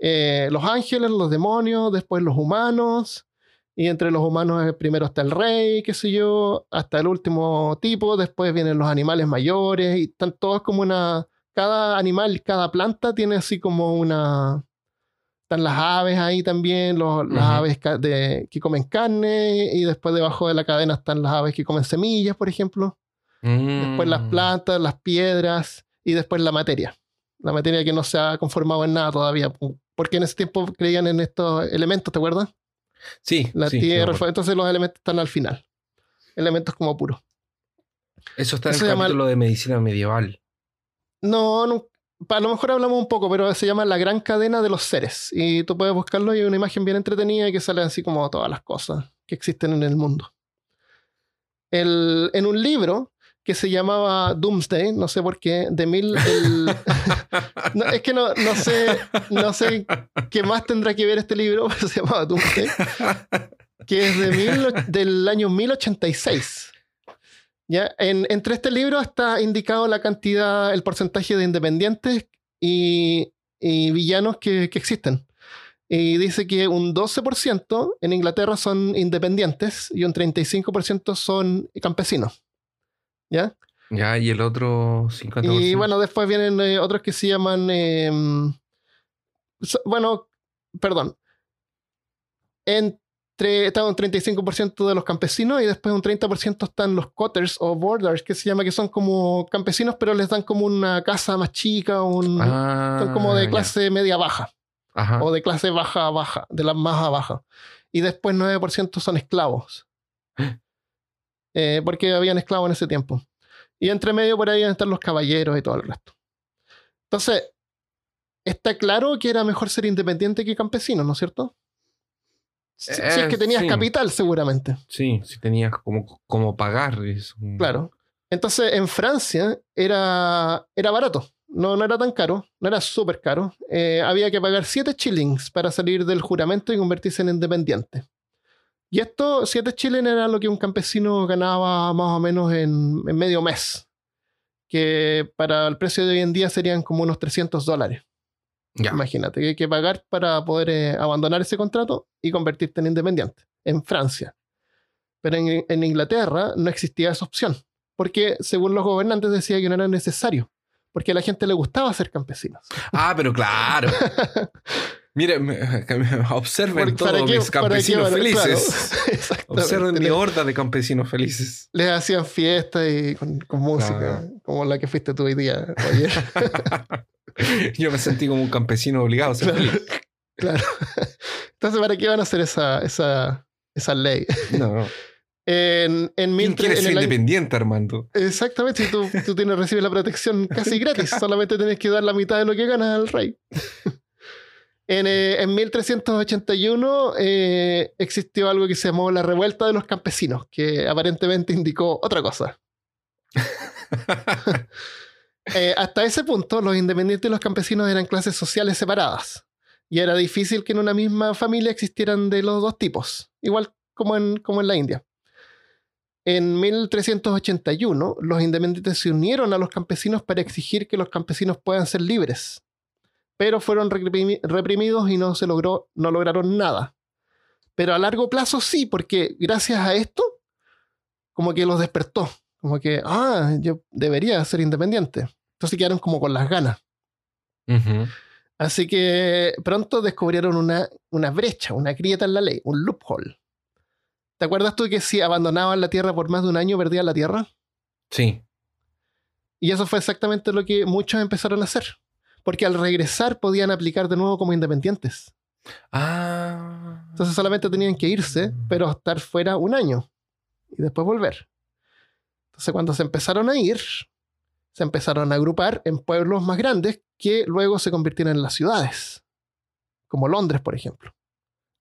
eh, los ángeles, los demonios, después los humanos, y entre los humanos primero está el rey, qué sé yo, hasta el último tipo, después vienen los animales mayores, y están todos como una... Cada animal, cada planta tiene así como una, están las aves ahí también, las aves que comen carne, y después debajo de la cadena están las aves que comen semillas, por ejemplo. Después las mm. plantas, las piedras, y después la materia. La materia que no se ha conformado en nada todavía. Porque en ese tiempo creían en estos elementos, ¿te acuerdas? Sí. La tierra, entonces los elementos están al final. Elementos como puros. Eso está en el capítulo de medicina medieval. No, no, a lo mejor hablamos un poco, pero se llama La Gran Cadena de los Seres. Y tú puedes buscarlo y hay una imagen bien entretenida que sale así como todas las cosas que existen en el mundo. en un libro que se llamaba Doomsday, no sé por qué, de mil... es que no, no, sé, no sé qué más tendrá que ver este libro, se llamaba Doomsday, que es de mil, del año 1086. ¿Ya? En, entre este libro está indicado la cantidad, el porcentaje de independientes y, villanos que, existen. Y dice que un 12% en Inglaterra son independientes y un 35% son campesinos. ¿Ya? Ya, y el otro 50%. Y bueno, después vienen eh, otros que se llaman. Em, bueno, perdón. En está un 35% de los campesinos y después un 30% están los cotters o borders, que se llama, que son como campesinos, pero les dan como una casa más chica, un, son como de clase media baja. o de clase baja a baja, de las más a baja. Y después 9% son esclavos. Eh, porque habían esclavos en ese tiempo. Y entre medio por ahí están los caballeros y todo el resto. Entonces, está claro que era mejor ser independiente que campesino, ¿no es cierto? Si, es que eh, tenías capital, seguramente. Sí, si tenías como, como pagar. Eso. Claro. Entonces, en Francia era, era barato. No, no era tan caro, no era súper caro. Eh, había que pagar 7 shillings para salir del juramento y convertirse en independiente. Y esto, 7 shillings era lo que un campesino ganaba más o menos en, medio mes. Que para el precio de hoy en día serían como unos 300 dólares. Imagínate, que hay que pagar para poder eh, abandonar ese contrato y convertirte en independiente. En Francia. Pero en, en Inglaterra no existía esa opción porque según los gobernantes decía que no era necesario, porque a la gente le gustaba ser campesinos. Ah, pero claro. Miren, observen todos mis campesinos felices. observen mi horda de campesinos felices. Les hacían fiestas y con, música, como la que fuiste tú hoy día, ayer. Yo me sentí como un campesino obligado a ser claro, feliz. Claro. Entonces, ¿para qué van a hacer esa, esa, esa ley? No. En, en ¿Quién quiere ser independiente, Armando? Exactamente, tú, tú tienes, recibes la protección casi gratis, solamente tienes que dar la mitad de lo que ganas al rey. En, eh, en, 1381 eh, existió algo que se llamó la revuelta de los campesinos, que aparentemente indicó otra cosa. Eh, hasta ese punto, los independientes y los campesinos eran clases sociales separadas. Y era difícil que en una misma familia existieran de los dos tipos, igual como en, como en la India. En 1381, los independientes se unieron a los campesinos para exigir que los campesinos puedan ser libres, pero fueron reprimidos y no se logró, no lograron nada. Pero a largo plazo sí, porque gracias a esto, como que los despertó, como que, ah, yo debería ser independiente. Entonces quedaron como con las ganas. Así que pronto descubrieron una, una brecha, una grieta en la ley, un loophole. ¿Te acuerdas tú que si abandonaban la Tierra por más de un año perdían la Tierra? Sí. Y eso fue exactamente lo que muchos empezaron a hacer. Porque al regresar podían aplicar de nuevo como independientes. Ah. Entonces solamente tenían que irse, pero estar fuera un año. Y después volver. Entonces cuando se empezaron a ir, se empezaron a agrupar en pueblos más grandes que luego se convirtieron en las ciudades. Como Londres, por ejemplo.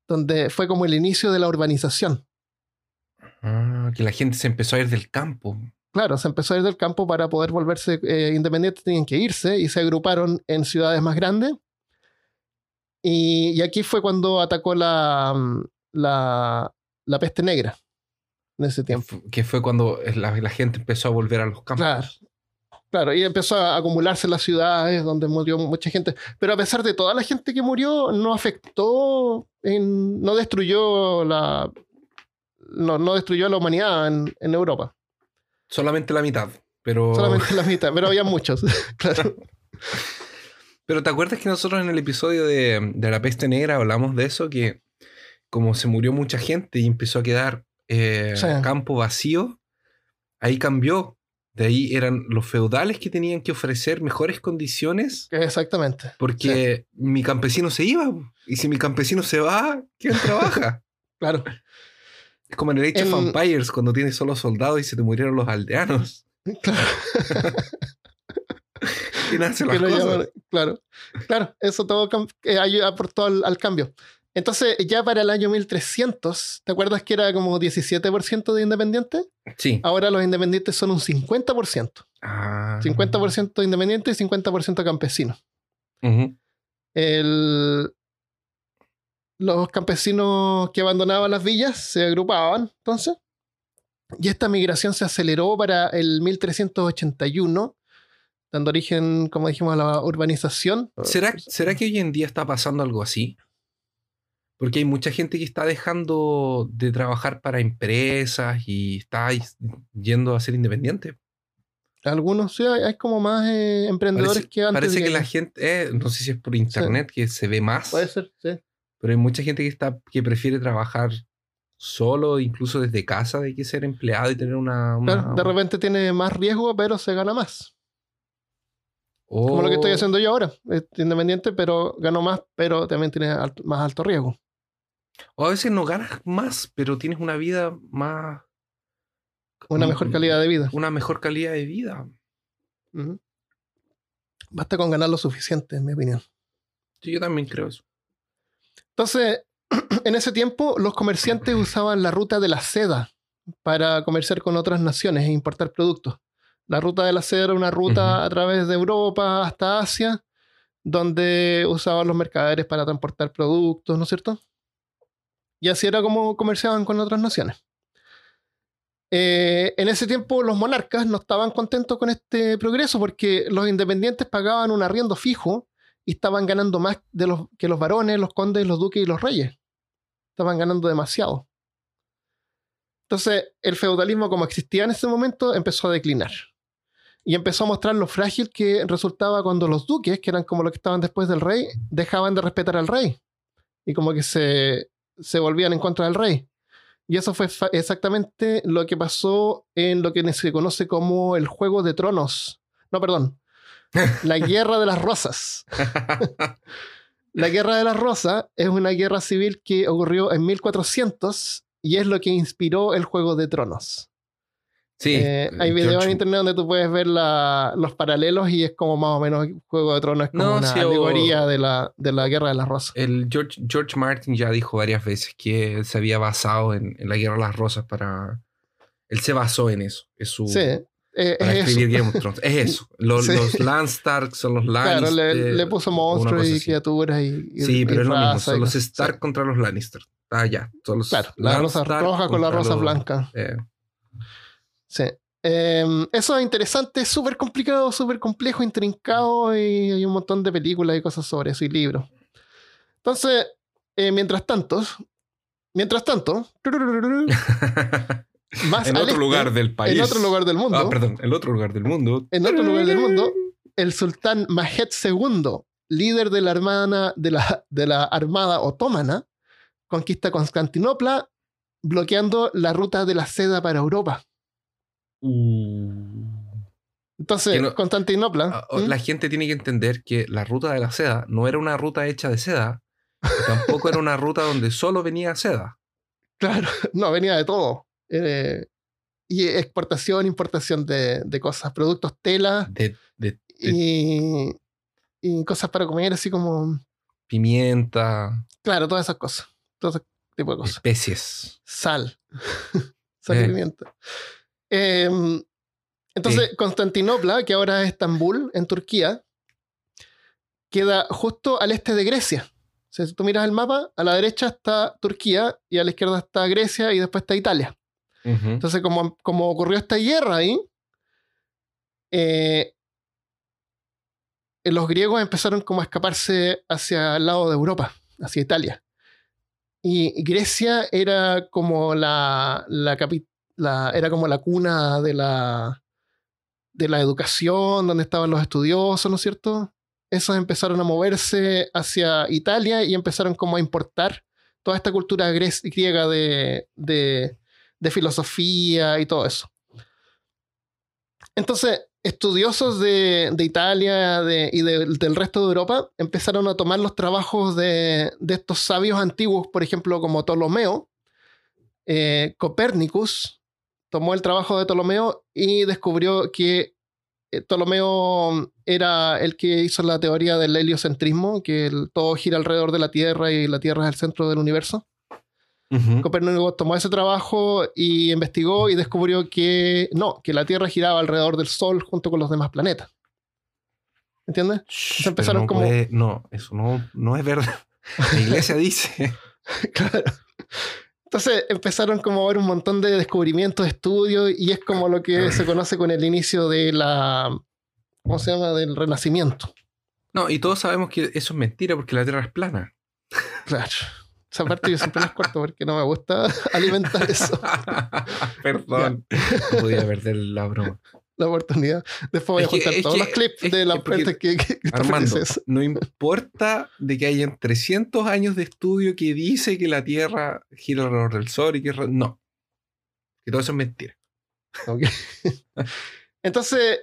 Donde fue como el inicio de la urbanización. Ah, que la gente se empezó a ir del campo. Claro, se empezó a ir del campo para poder volverse eh, independientes, tenían que irse y se agruparon en ciudades más grandes. Y, aquí fue cuando atacó la, mm, la, la, peste negra en ese tiempo. Que fue cuando la, gente empezó a volver a los campos. Claro. Claro, y empezó a acumularse en las ciudades donde murió mucha gente. Pero a pesar de toda la gente que murió, no afectó, en, no destruyó la, no, destruyó a la humanidad en, Europa. Solamente la mitad, pero... Solamente la mitad, pero había muchos, claro. Pero ¿te acuerdas que nosotros en el episodio de, la peste negra hablamos de eso? Que como se murió mucha gente y empezó a quedar eh, campo vacío, ahí cambió. De ahí eran los feudales que tenían que ofrecer mejores condiciones. Exactamente. Porque mi campesino se iba. Y si mi campesino se va, ¿quién trabaja? claro. Es como en el Age of Empires, cuando tienes solo soldados y se te murieron los aldeanos. Claro. y nace las cosas. claro. Claro, eso todo eh, aportó al, al, cambio. Entonces, ya para el año 1300, ¿te acuerdas que era como 17% de independientes? Sí. Ahora los independientes son un 50%. Ah. 50% independientes y 50% campesinos. el, los campesinos que abandonaban las villas se agrupaban entonces. Y esta migración se aceleró para el 1381, dando origen, como dijimos, a la urbanización. ¿Será, ¿Será que hoy en día está pasando algo así? Porque hay mucha gente que está dejando de trabajar para empresas y está yendo a ser independiente. Algunos sí, hay, como más eh, emprendedores que antes. Parece que, la gente, eh, no sé si es por internet, que se ve más. Puede ser, sí. Pero hay mucha gente que, está, que prefiere trabajar solo, incluso desde casa, de que ser empleado y tener una... de repente tiene más riesgo, pero se gana más. Como lo que estoy Oh, haciendo yo ahora. Independiente, pero gano más, pero también tiene alto- más alto riesgo. O a veces no ganas más, pero tienes una vida más. Una Mm, mejor calidad de vida. Una mejor calidad de vida. Basta con ganar lo suficiente, en mi opinión. Sí, yo también creo eso. Entonces, en ese tiempo, los comerciantes usaban la ruta de la seda para comerciar con otras naciones e importar productos. La ruta de la seda era una ruta a través de Europa hasta Asia, donde usaban los mercaderes para transportar productos, ¿no es cierto? Y así era como comerciaban con otras naciones. Eh, en ese tiempo los monarcas no estaban contentos con este progreso porque los independientes pagaban un arriendo fijo y estaban ganando más de los, que los varones, los condes, los duques y los reyes. Estaban ganando demasiado. Entonces, el feudalismo como existía en ese momento empezó a declinar. Y empezó a mostrar lo frágil que resultaba cuando los duques, que eran como los que estaban después del rey, dejaban de respetar al rey. Y como que se, se volvían en contra del rey. Y eso fue exactamente lo que pasó en lo que se conoce como el Juego de Tronos. No, perdón. La Guerra de las Rosas. La Guerra de las Rosas es una guerra civil que ocurrió en 1400 y es lo que inspiró el Juego de Tronos. Sí. Eh, hay videos George- en internet donde tú puedes ver la- los paralelos y es como más o menos Juego de Tronos, es como No, una sí, o- de, la, de la Guerra de las Rosas. El George, George Martin ya dijo varias veces que él se había basado en, en la Guerra de las Rosas para. Él se basó en eso. Es su, Sí, eh, es para eso. escribir Game of Thrones. Es eso. Los, Sí. los Landstark son los Claro, Lannister. le, le puso monstruos y criaturas y, y- Sí, y pero es lo mismo. y Son los. Stark Sí, contra los Lannister. Ah, ya. Son los Claro, la rosa roja con la rosa los- blanca. eh, Sí. Eh, eso es interesante, es súper complicado, súper complejo, intrincado y hay un montón de películas y cosas sobre eso y libros. Entonces, eh, mientras tanto, mientras tanto, más en otro este, lugar del país. en otro lugar del mundo, Ah, perdón. En otro lugar del mundo. en otro lugar del mundo, el sultán Mahed II, líder de la armada, de la, de la armada otomana, conquista Constantinopla, bloqueando la ruta de la seda para Europa. Uh. Entonces, no- Constantinopla. Ah, oh. La gente tiene que entender que la ruta de la seda no era una ruta hecha de seda, tampoco era una ruta donde solo venía seda. Claro, no, venía de todo. Eh, y exportación, importación de, de cosas, productos, tela De, de y, y cosas para comer, así como, pimienta, claro, todas esas cosas. Todo ese tipo de cosas. especies. Sal. Sal y Eh. pimienta. Em, entonces, Constantinopla, que ahora es Estambul, en Turquía, queda justo al este de Grecia. O sea, si tú miras el mapa, a la derecha está Turquía y a la izquierda está Grecia y después está Italia. Entonces, como, como ocurrió esta guerra ahí, eh, los griegos empezaron como a escaparse hacia el lado de Europa, hacia Italia. Y Grecia era como la, la, era como la cuna de la, de la educación, donde estaban los estudiosos, ¿no es cierto? Esos empezaron a moverse hacia Italia y empezaron como a importar toda esta cultura griega de, de filosofía y todo eso. Entonces, estudiosos de, de Italia y de- del resto de Europa empezaron a tomar los trabajos de, estos sabios antiguos, por ejemplo, como Ptolomeo. Eh, Copérnicus tomó el trabajo de Ptolomeo y descubrió que eh, Ptolomeo era el que hizo la teoría del heliocentrismo, que todo gira alrededor de la Tierra y la Tierra es el centro del universo. Ujú. Copérnico tomó ese trabajo y investigó y descubrió que no, que la Tierra giraba alrededor del Sol junto con los demás planetas. ¿Entiendes? Shh, empezaron no como- puede- no, eso no, no es verdad. La iglesia dice. Claro. Entonces empezaron como a ver un montón de descubrimientos, estudios, y es como lo que se conoce con el inicio de la. ¿Cómo se llama? Del renacimiento. No, y todos sabemos que eso es mentira porque la Tierra es plana. Claro. Esa parte yo siempre las corto porque no me gusta alimentar eso, Perdón. No podía perder la broma. la oportunidad. Después voy a que- juntar todos que- los clips de las partes que, que, que Armando, no importa de que hayan 300 años de estudio que dice que la Tierra gira alrededor del Sol y que... No. Que todo eso es mentira. Ok. Entonces,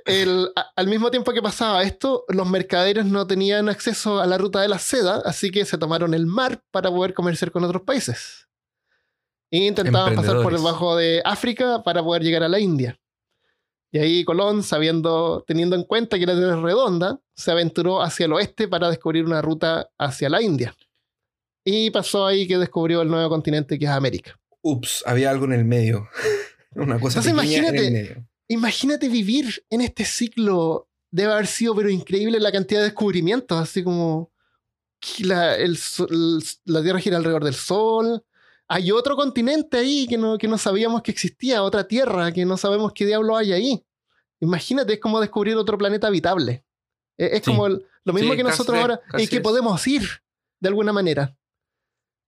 al mismo tiempo que pasaba esto, los mercaderes no tenían acceso a la ruta de la seda, así que se tomaron el mar para poder comerciar con otros países. E intentaban pasar por debajo de África para poder llegar a la India. Y ahí Colón, sabiendo, teniendo en cuenta que la Tierra es redonda, se aventuró hacia el oeste para descubrir una ruta hacia la India. Y pasó ahí que descubrió el nuevo continente que es América. Ups, había algo en el medio. una cosa Entonces, imagínate, en el medio imagínate vivir en este ciclo. Debe haber sido, pero increíble la cantidad de descubrimientos, así como la, la Tierra gira alrededor del Sol. Hay otro continente ahí que no, que no sabíamos que existía, otra Tierra que no sabemos qué diablo hay ahí. Imagínate, es como descubrir otro planeta habitable. Es, como lo mismo que nosotros ahora, y que podemos ir de alguna manera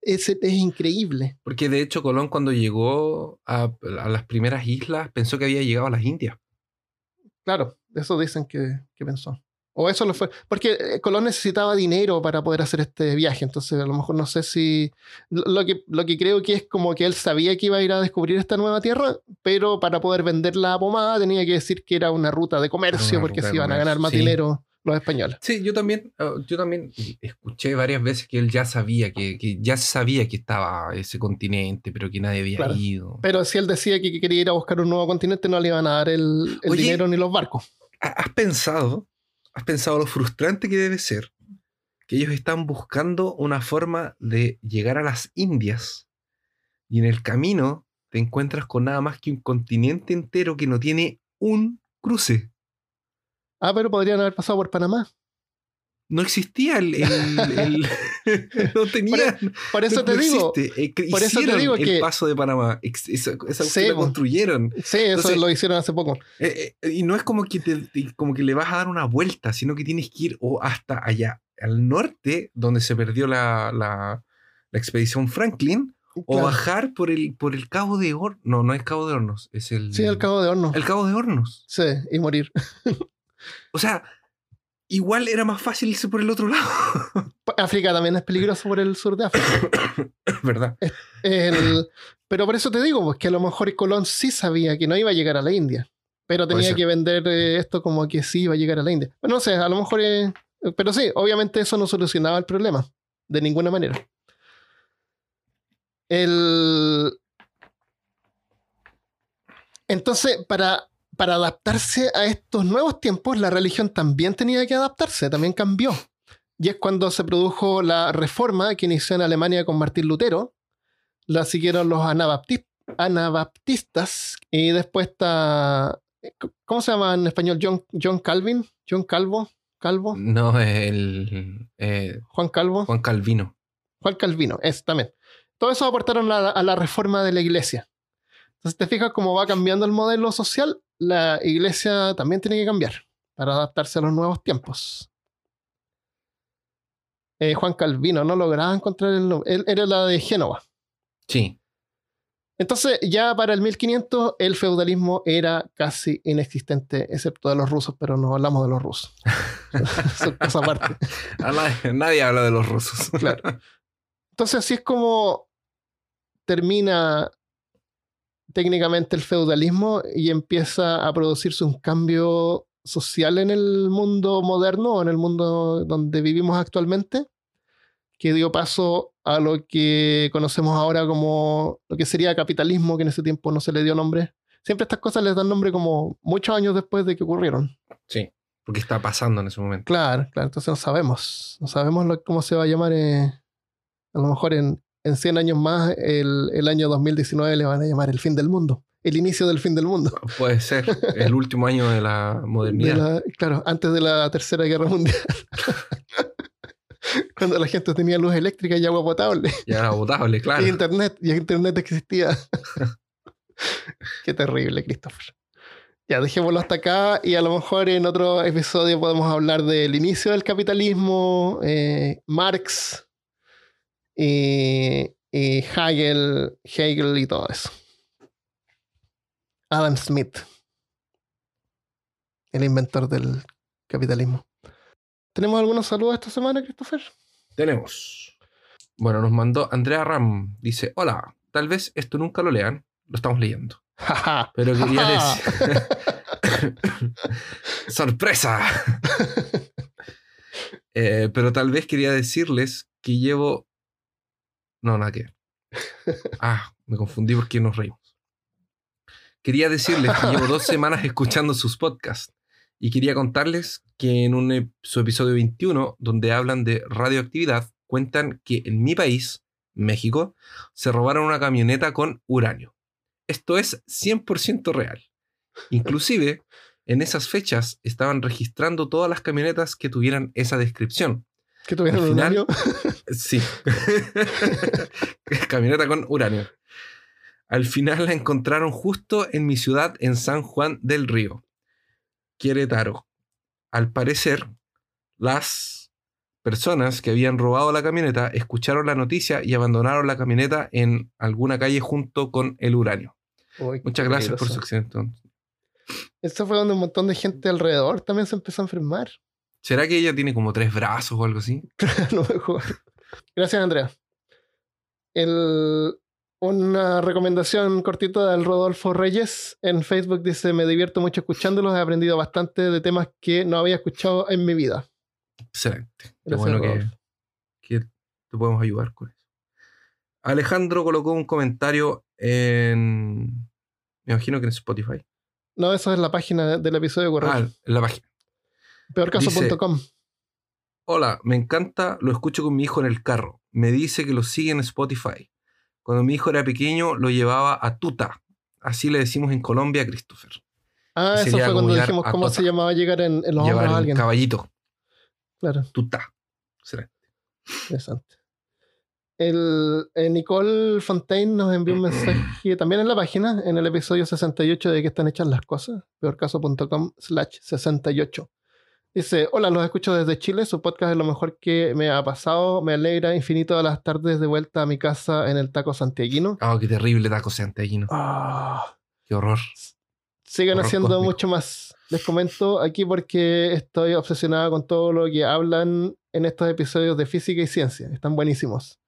es, es, increíble. Porque de hecho Colón cuando llegó a, las primeras islas pensó que había llegado a las Indias. Claro, eso dicen que, que pensó. O eso lo fue. Porque eh, Colón necesitaba dinero para poder hacer este viaje. Entonces, a lo mejor no sé si. Lo que, lo que creo que es como que él sabía que iba a ir a descubrir esta nueva tierra, pero para poder vender la pomada tenía que decir que era una ruta de comercio, porque se iban a ganar más dinero los españoles. Sí, yo también, oh, yo también escuché varias veces que él ya sabía que, que ya sabía que estaba ese continente, pero que nadie había ido. Pero si él decía que quería ir a buscar un nuevo continente, no le iban a dar el, dinero ni los barcos. ¿Has pensado, has pensado lo frustrante que debe ser que ellos están buscando una forma de llegar a las Indias y en el camino te encuentras con nada más que un continente entero que no tiene un cruce? Ah, pero podrían haber pasado por Panamá. No existía el. no tenía. Por, eso te digo. Eh, por eso te digo que. El paso de Panamá. Esa, esa lo construyeron. Sí, eso lo hicieron hace poco. Eh, eh, y no es como que, te, como que le vas a dar una vuelta, sino que tienes que ir o hasta allá, al norte, donde se perdió la, la, la expedición Franklin. O bajar por el, por el Cabo de Hornos. No, no es Cabo de Hornos. Es el. Sí, el Cabo de Hornos. El Cabo de Hornos. Sí, y morir. O sea, igual era más fácil irse por el otro lado. África también es peligroso por el sur de África. ¿Verdad? pero por eso te digo, pues que a lo mejor Colón sí sabía que no iba a llegar a la India. Pero tenía que vender eh, esto como que sí iba a llegar a la India. no sé, a lo mejor. pero sí, obviamente eso no solucionaba el problema. De ninguna manera. El. Entonces, para para adaptarse a estos nuevos tiempos, la religión también tenía que adaptarse, también cambió. Y es cuando se produjo la reforma que inició en Alemania con Martín Lutero, la siguieron los anabaptistas y después está, ¿cómo se llama en español? John, John Calvin, John Calvo, Calvo. No, el... Eh, Juan Calvo. Juan Calvino. Juan Calvino, es también. Todo eso aportaron a la reforma de la iglesia. Entonces, te fijas cómo va cambiando el modelo social, la iglesia también tiene que cambiar para adaptarse a los nuevos tiempos. Eh, Juan Calvino, no lograba encontrar el nombre. Él era la de Génova. Sí. Entonces, ya para el 1500, el feudalismo era casi inexistente, excepto de los rusos, pero no hablamos de los rusos. Eso cosa aparte. Nadie habla de los rusos. claro. Entonces, así es como termina técnicamente el feudalismo y empieza a producirse un cambio social en el mundo moderno, en el mundo donde vivimos actualmente, que dio paso a lo que conocemos ahora como lo que sería capitalismo, que en ese tiempo no se le dio nombre. Siempre estas cosas les dan nombre como muchos años después de que ocurrieron. Sí, porque está pasando en ese momento. Claro, claro, entonces no sabemos, no sabemos cómo se va a llamar, eh, a lo mejor en en 100 años más, el, el, año 2019 le van a llamar el fin del mundo, el inicio del fin del mundo. Puede ser, el último año de la modernidad. claro, antes de la Tercera Guerra Mundial. Cuando la gente tenía luz eléctrica y agua potable. Y agua potable, claro. Y internet, y internet existía. Qué terrible, Christopher. Ya, dejémoslo hasta acá y a lo mejor en otro episodio podemos hablar del inicio del capitalismo, eh, Marx, y, Hegel, Hegel y todo eso. Adam Smith, el inventor del capitalismo. ¿Tenemos algunos saludos esta semana, Christopher? Tenemos. Bueno, nos mandó Andrea Ram. Dice, hola, tal vez esto nunca lo lean. Lo estamos leyendo. Pero quería decir... ¡Sorpresa! Eh, pero tal vez quería decirles que llevo. No, nada que. Ah, me confundí porque nos reímos. Quería decirles que llevo dos semanas escuchando sus podcasts y quería contarles que en un, su episodio 21, donde hablan de radioactividad, cuentan que en mi país, México, se robaron una camioneta con uranio. Esto es 100% real. Inclusive, en esas fechas estaban registrando todas las camionetas que tuvieran esa descripción. ¿Que tuvieran uranio? Sí. Camioneta con uranio. Al final la encontraron justo en mi ciudad, en San Juan del Río, Querétaro. Al parecer, las personas que habían robado la camioneta escucharon la noticia y abandonaron la camioneta en alguna calle junto con el uranio. Muchas gracias por su accidente. Esto fue donde un montón de gente alrededor también se empezó a enfermar. ¿Será que ella tiene como tres brazos o algo así? lo mejor. Gracias, Andrea. una recomendación cortita del Rodolfo Reyes en Facebook dice: Me divierto mucho escuchándolos, he aprendido bastante de temas que no había escuchado en mi vida. Excelente. Qué bueno que, que, te podemos ayudar con eso. Alejandro colocó un comentario en. Me imagino que en Spotify. No, eso es la página del episodio correcto. Ah, en la página. Peorcaso.com. Hola, me encanta, lo escucho con mi hijo en el carro. Me dice que lo sigue en Spotify. Cuando mi hijo era pequeño, lo llevaba a Tuta. Así le decimos en Colombia a Christopher. Ah, eso fue cuando dijimos cómo se llamaba llegar en, los hombros a alguien. Caballito. Claro. Tuta. Interesante. El, eh, Nicole Fontaine nos envió un mensaje también en la página, en el episodio 68 de que están hechas las cosas, peorcaso.com slash 68. Dice, hola, los escucho desde Chile, su podcast es lo mejor que me ha pasado, me alegra infinito las tardes de vuelta a mi casa en el taco santiaguino. Oh, qué terrible taco santiaguino. Ah. Qué horror. Sigan haciendo mucho más. Les comento aquí porque estoy obsesionada con todo lo que hablan en estos episodios de física y ciencia. Están buenísimos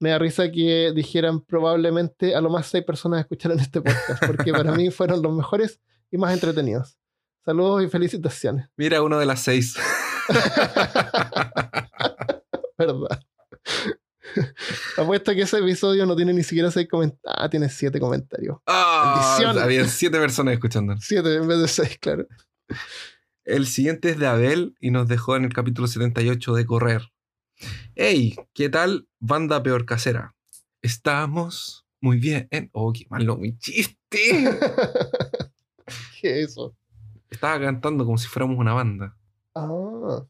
me da risa que dijeran probablemente a lo más seis personas escucharan este podcast, porque para mí fueron los mejores y más entretenidos. Saludos y felicitaciones. Mira, uno de las seis. Verdad. Apuesto que ese episodio no tiene ni siquiera seis comentarios. Ah, tiene siete comentarios. Ah, había siete personas escuchando. Siete en vez de seis, claro. El siguiente es de Abel y nos dejó en el capítulo 78 de Correr. Hey, ¿qué tal, banda peor casera? Estamos muy bien. Oh, qué malo mi chiste. ¿Qué es eso? Estaba cantando como si fuéramos una banda. Ah,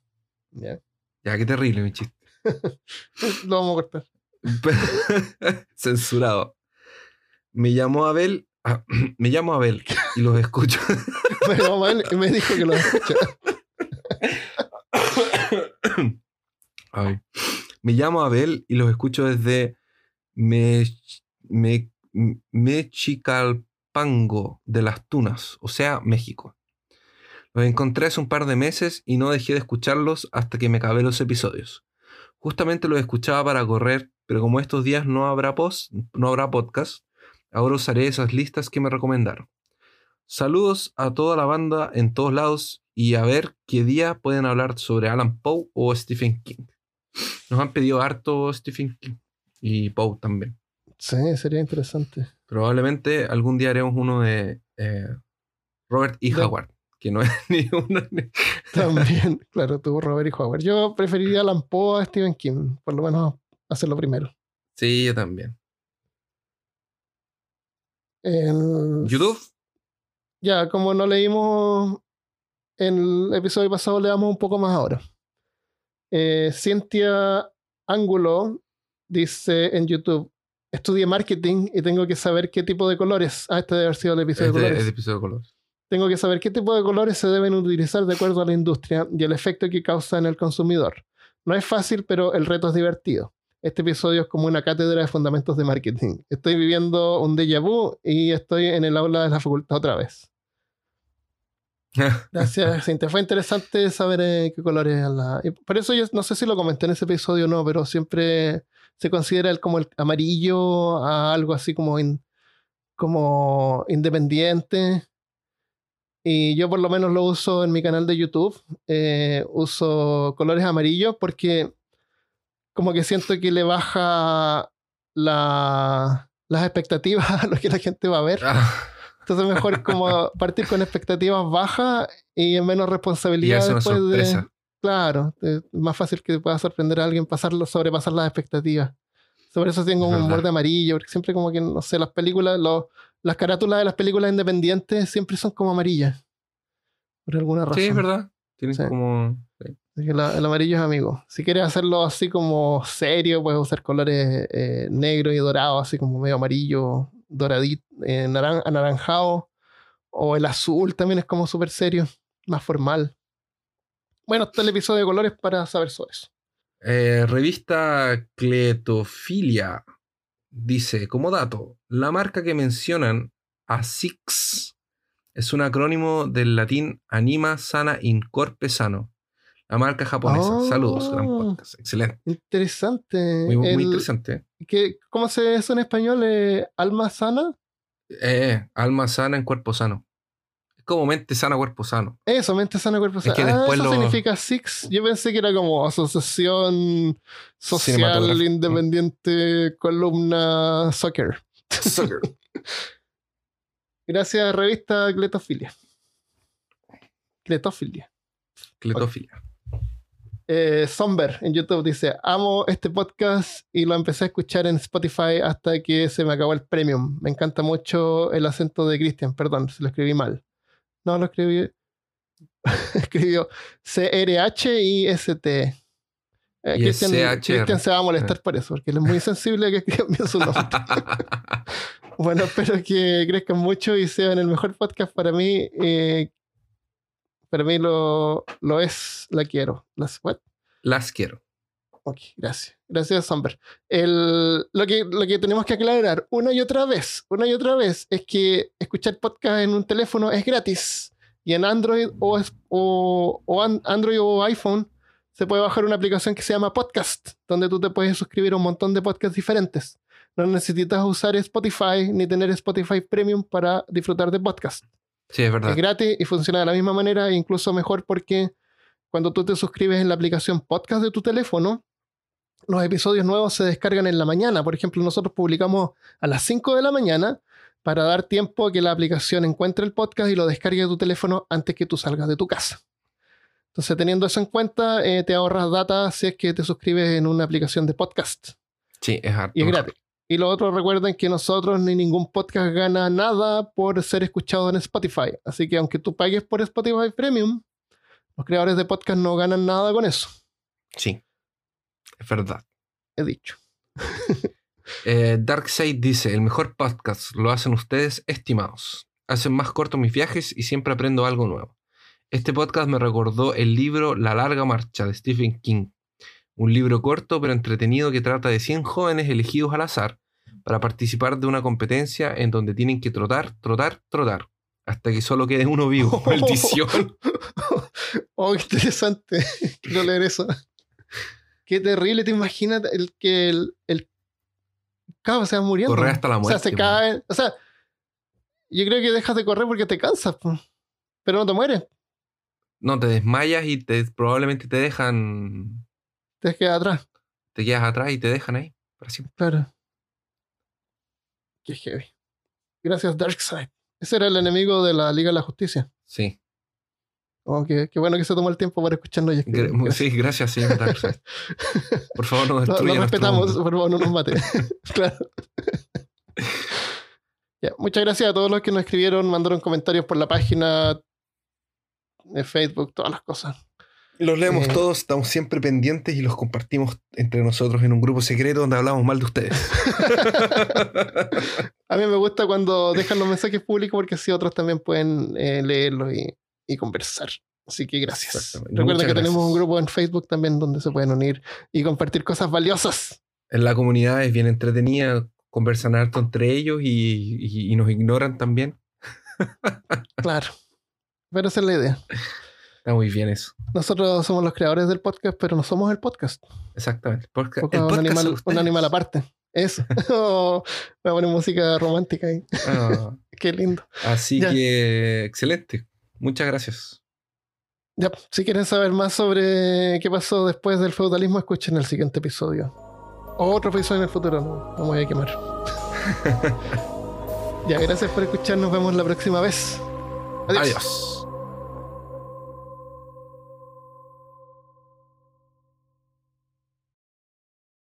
ya. Ya, qué terrible mi chiste. Lo vamos a cortar. Censurado. Me llamó Abel. Ah, me llamo Abel y los escucho. me llamó Abel y me dijo que los escucha. Me llamo Abel y los escucho desde Mechicalpango de las Tunas, o sea, México. Los encontré hace un par de meses y no dejé de escucharlos hasta que me acabé los episodios. Justamente los escuchaba para correr, pero como estos días no habrá post, no habrá podcast, ahora usaré esas listas que me recomendaron. Saludos a toda la banda en todos lados y a ver qué día pueden hablar sobre Alan Poe o Stephen King. Nos han pedido harto Stephen King y Poe también. Sí, sería interesante. Probablemente algún día haremos uno de eh, Robert E. Howard, que no es ni uno También, claro, tuvo Robert E. Howard. Yo preferiría a Poe a Stephen King, por lo menos hacerlo primero. Sí, yo también. En... ¿YouTube? Ya, como no leímos en el episodio pasado, le damos un poco más ahora. Eh, Cintia Ángulo dice en YouTube: Estudié marketing y tengo que saber qué tipo de colores. Ah, este debe haber sido el episodio de este colores. Tengo que saber qué tipo de colores se deben utilizar de acuerdo a la industria y el efecto que causa en el consumidor. No es fácil, pero el reto es divertido. Este episodio es como una cátedra de fundamentos de marketing. Estoy viviendo un déjà vu y estoy en el aula de la facultad otra vez. Gracias, Cintia. Fue interesante saber eh, qué colores la. por eso yo no sé si lo comenté en ese episodio o no, pero siempre se considera el, como el amarillo a algo así como, como independiente. Y yo por lo menos lo uso en mi canal de YouTube. Eh, uso colores amarillos porque como que siento que le baja la, las expectativas a lo que la gente va a ver. Ah, Entonces mejor como partir con expectativas bajas y en menos y responsabilidad una después de... Claro, es más fácil que pueda sorprender a alguien pasarlo, sobrepasar las expectativas. Sobre eso tengo un humor de amarillo, porque siempre como que, no sé, las películas, los- las carátulas de las películas independientes siempre son como amarillas. Por alguna razón. Sí, es verdad. Tienen Sí. como. sí. El amarillo es amigo. Si quieres hacerlo así como serio, puedes usar colores eh, negro y dorado, así como medio amarillo, doradito, eh, naran- anaranjado. O el azul también es como súper serio, más formal. Bueno, está el episodio de colores para saber sobre eso. Eh, revista Cletofilia dice, como dato, la marca que mencionan, ASICS, es un acrónimo del latín Anima Sana Incorpe Sano. La marca japonesa. Ah. Saludos, gran podcast. Excelente. Interesante. Muy, muy El- interesante. ¿qué- ¿Cómo se dice eso en español? Eh, ¿Alma sana? Eh, alma sana en cuerpo sano. Es como mente sana, cuerpo sano. Eso, mente sana, cuerpo sano. que ah, después eso lo- significa SIX. Yo pensé que era como Asociación Social. Independiente Columna Soccer. Gracias, revista Cletofilia. Cletofilia. Cletofilia. Eh, Somber en YouTube dice: Amo este podcast y lo empecé a escuchar en Spotify hasta que se me acabó el premium. Me encanta mucho el acento de Cristian. Perdón, se lo escribí mal. No, lo escribí. Escribió C-R-H-I-S-T. Eh, Y es Cristian, CHR. Cristian se va a molestar por eso, porque él es muy sensible que bien su nombre. Bueno, espero que crezcan mucho y sean el mejor podcast para mí. eh, para mí lo, lo es, la quiero. Las, what? Las quiero. Ok, gracias. Gracias, Samber. El, lo, que, lo que tenemos que aclarar una y otra vez, una y otra vez, es que escuchar podcast en un teléfono es gratis. Y en Android o, es- o, o an- Android o iPhone se puede bajar una aplicación que se llama Podcast, donde tú te puedes suscribir a un montón de podcasts diferentes. No necesitas usar Spotify ni tener Spotify Premium para disfrutar de podcast. Sí, es verdad. Es gratis y funciona de la misma manera, incluso mejor porque cuando tú te suscribes en la aplicación podcast de tu teléfono, los episodios nuevos se descargan en la mañana. Por ejemplo, nosotros publicamos a las 5 de la mañana para dar tiempo a que la aplicación encuentre el podcast y lo descargue de tu teléfono antes que tú salgas de tu casa. Entonces, teniendo eso en cuenta, eh, te ahorras data si es que te suscribes en una aplicación de podcast. Sí, es harto Y es gratis. Y lo otro, recuerden que nosotros ni ningún podcast gana nada por ser escuchado en Spotify. Así que aunque tú pagues por Spotify Premium, los creadores de podcast no ganan nada con eso. Sí, es verdad. He dicho. Eh, Darkseid dice, el mejor podcast lo hacen ustedes, estimados. Hacen más cortos mis viajes y siempre aprendo algo nuevo. Este podcast me recordó el libro La larga marcha de Stephen King. Un libro corto pero entretenido que trata de 100 jóvenes elegidos al azar para participar de una competencia en donde tienen que trotar, trotar, trotar, hasta que solo quede uno vivo. Maldición. oh, qué interesante. Quiero leer eso. Qué terrible, te imaginas el que el, el cabo se va muriendo. Correr hasta la O muerte. sea, se po. cae. O sea, yo creo que dejas de correr porque te cansas, po. pero no te mueres. No, te desmayas y te, probablemente te dejan, Te quedas atrás. te quedas atrás y te dejan ahí. Para siempre. Claro. Qué heavy. Gracias, Darkseid. Ese era el enemigo de la Liga de la Justicia. Sí. Oh, qué, qué bueno que se tomó el tiempo para escucharnos y Gracias. sí, gracias, señor Darkseid. Por favor, no destruya lo respetamos, por favor, no nos mate. claro. Muchas gracias a todos los que nos escribieron, mandaron comentarios por la página de Facebook, todas las cosas. Los leemos Eh. todos, estamos siempre pendientes y los compartimos entre nosotros en un grupo secreto donde hablamos mal de ustedes. A mí me gusta cuando dejan los mensajes públicos porque así otros también pueden eh, leerlos y, y conversar. Así que gracias. Recuerden Muchas que tenemos un grupo en Facebook también donde se pueden unir y compartir cosas valiosas. en la comunidad es bien entretenida, conversan harto entre ellos y, y- y nos ignoran también. Claro. Pero esa es la idea. Está muy bien eso. Nosotros somos los creadores del podcast, pero no somos el podcast. Exactamente. Porque un, animal, un animal aparte. Eso. Oh, voy a poner música romántica ahí. Ah, Qué lindo. así Ya. que excelente. Muchas gracias. Ya, si quieren saber más sobre qué pasó después del feudalismo, escuchen el siguiente episodio. O otro episodio en el futuro, no, no me voy a quemar. ya, gracias por escuchar, nos vemos la próxima vez. Adiós.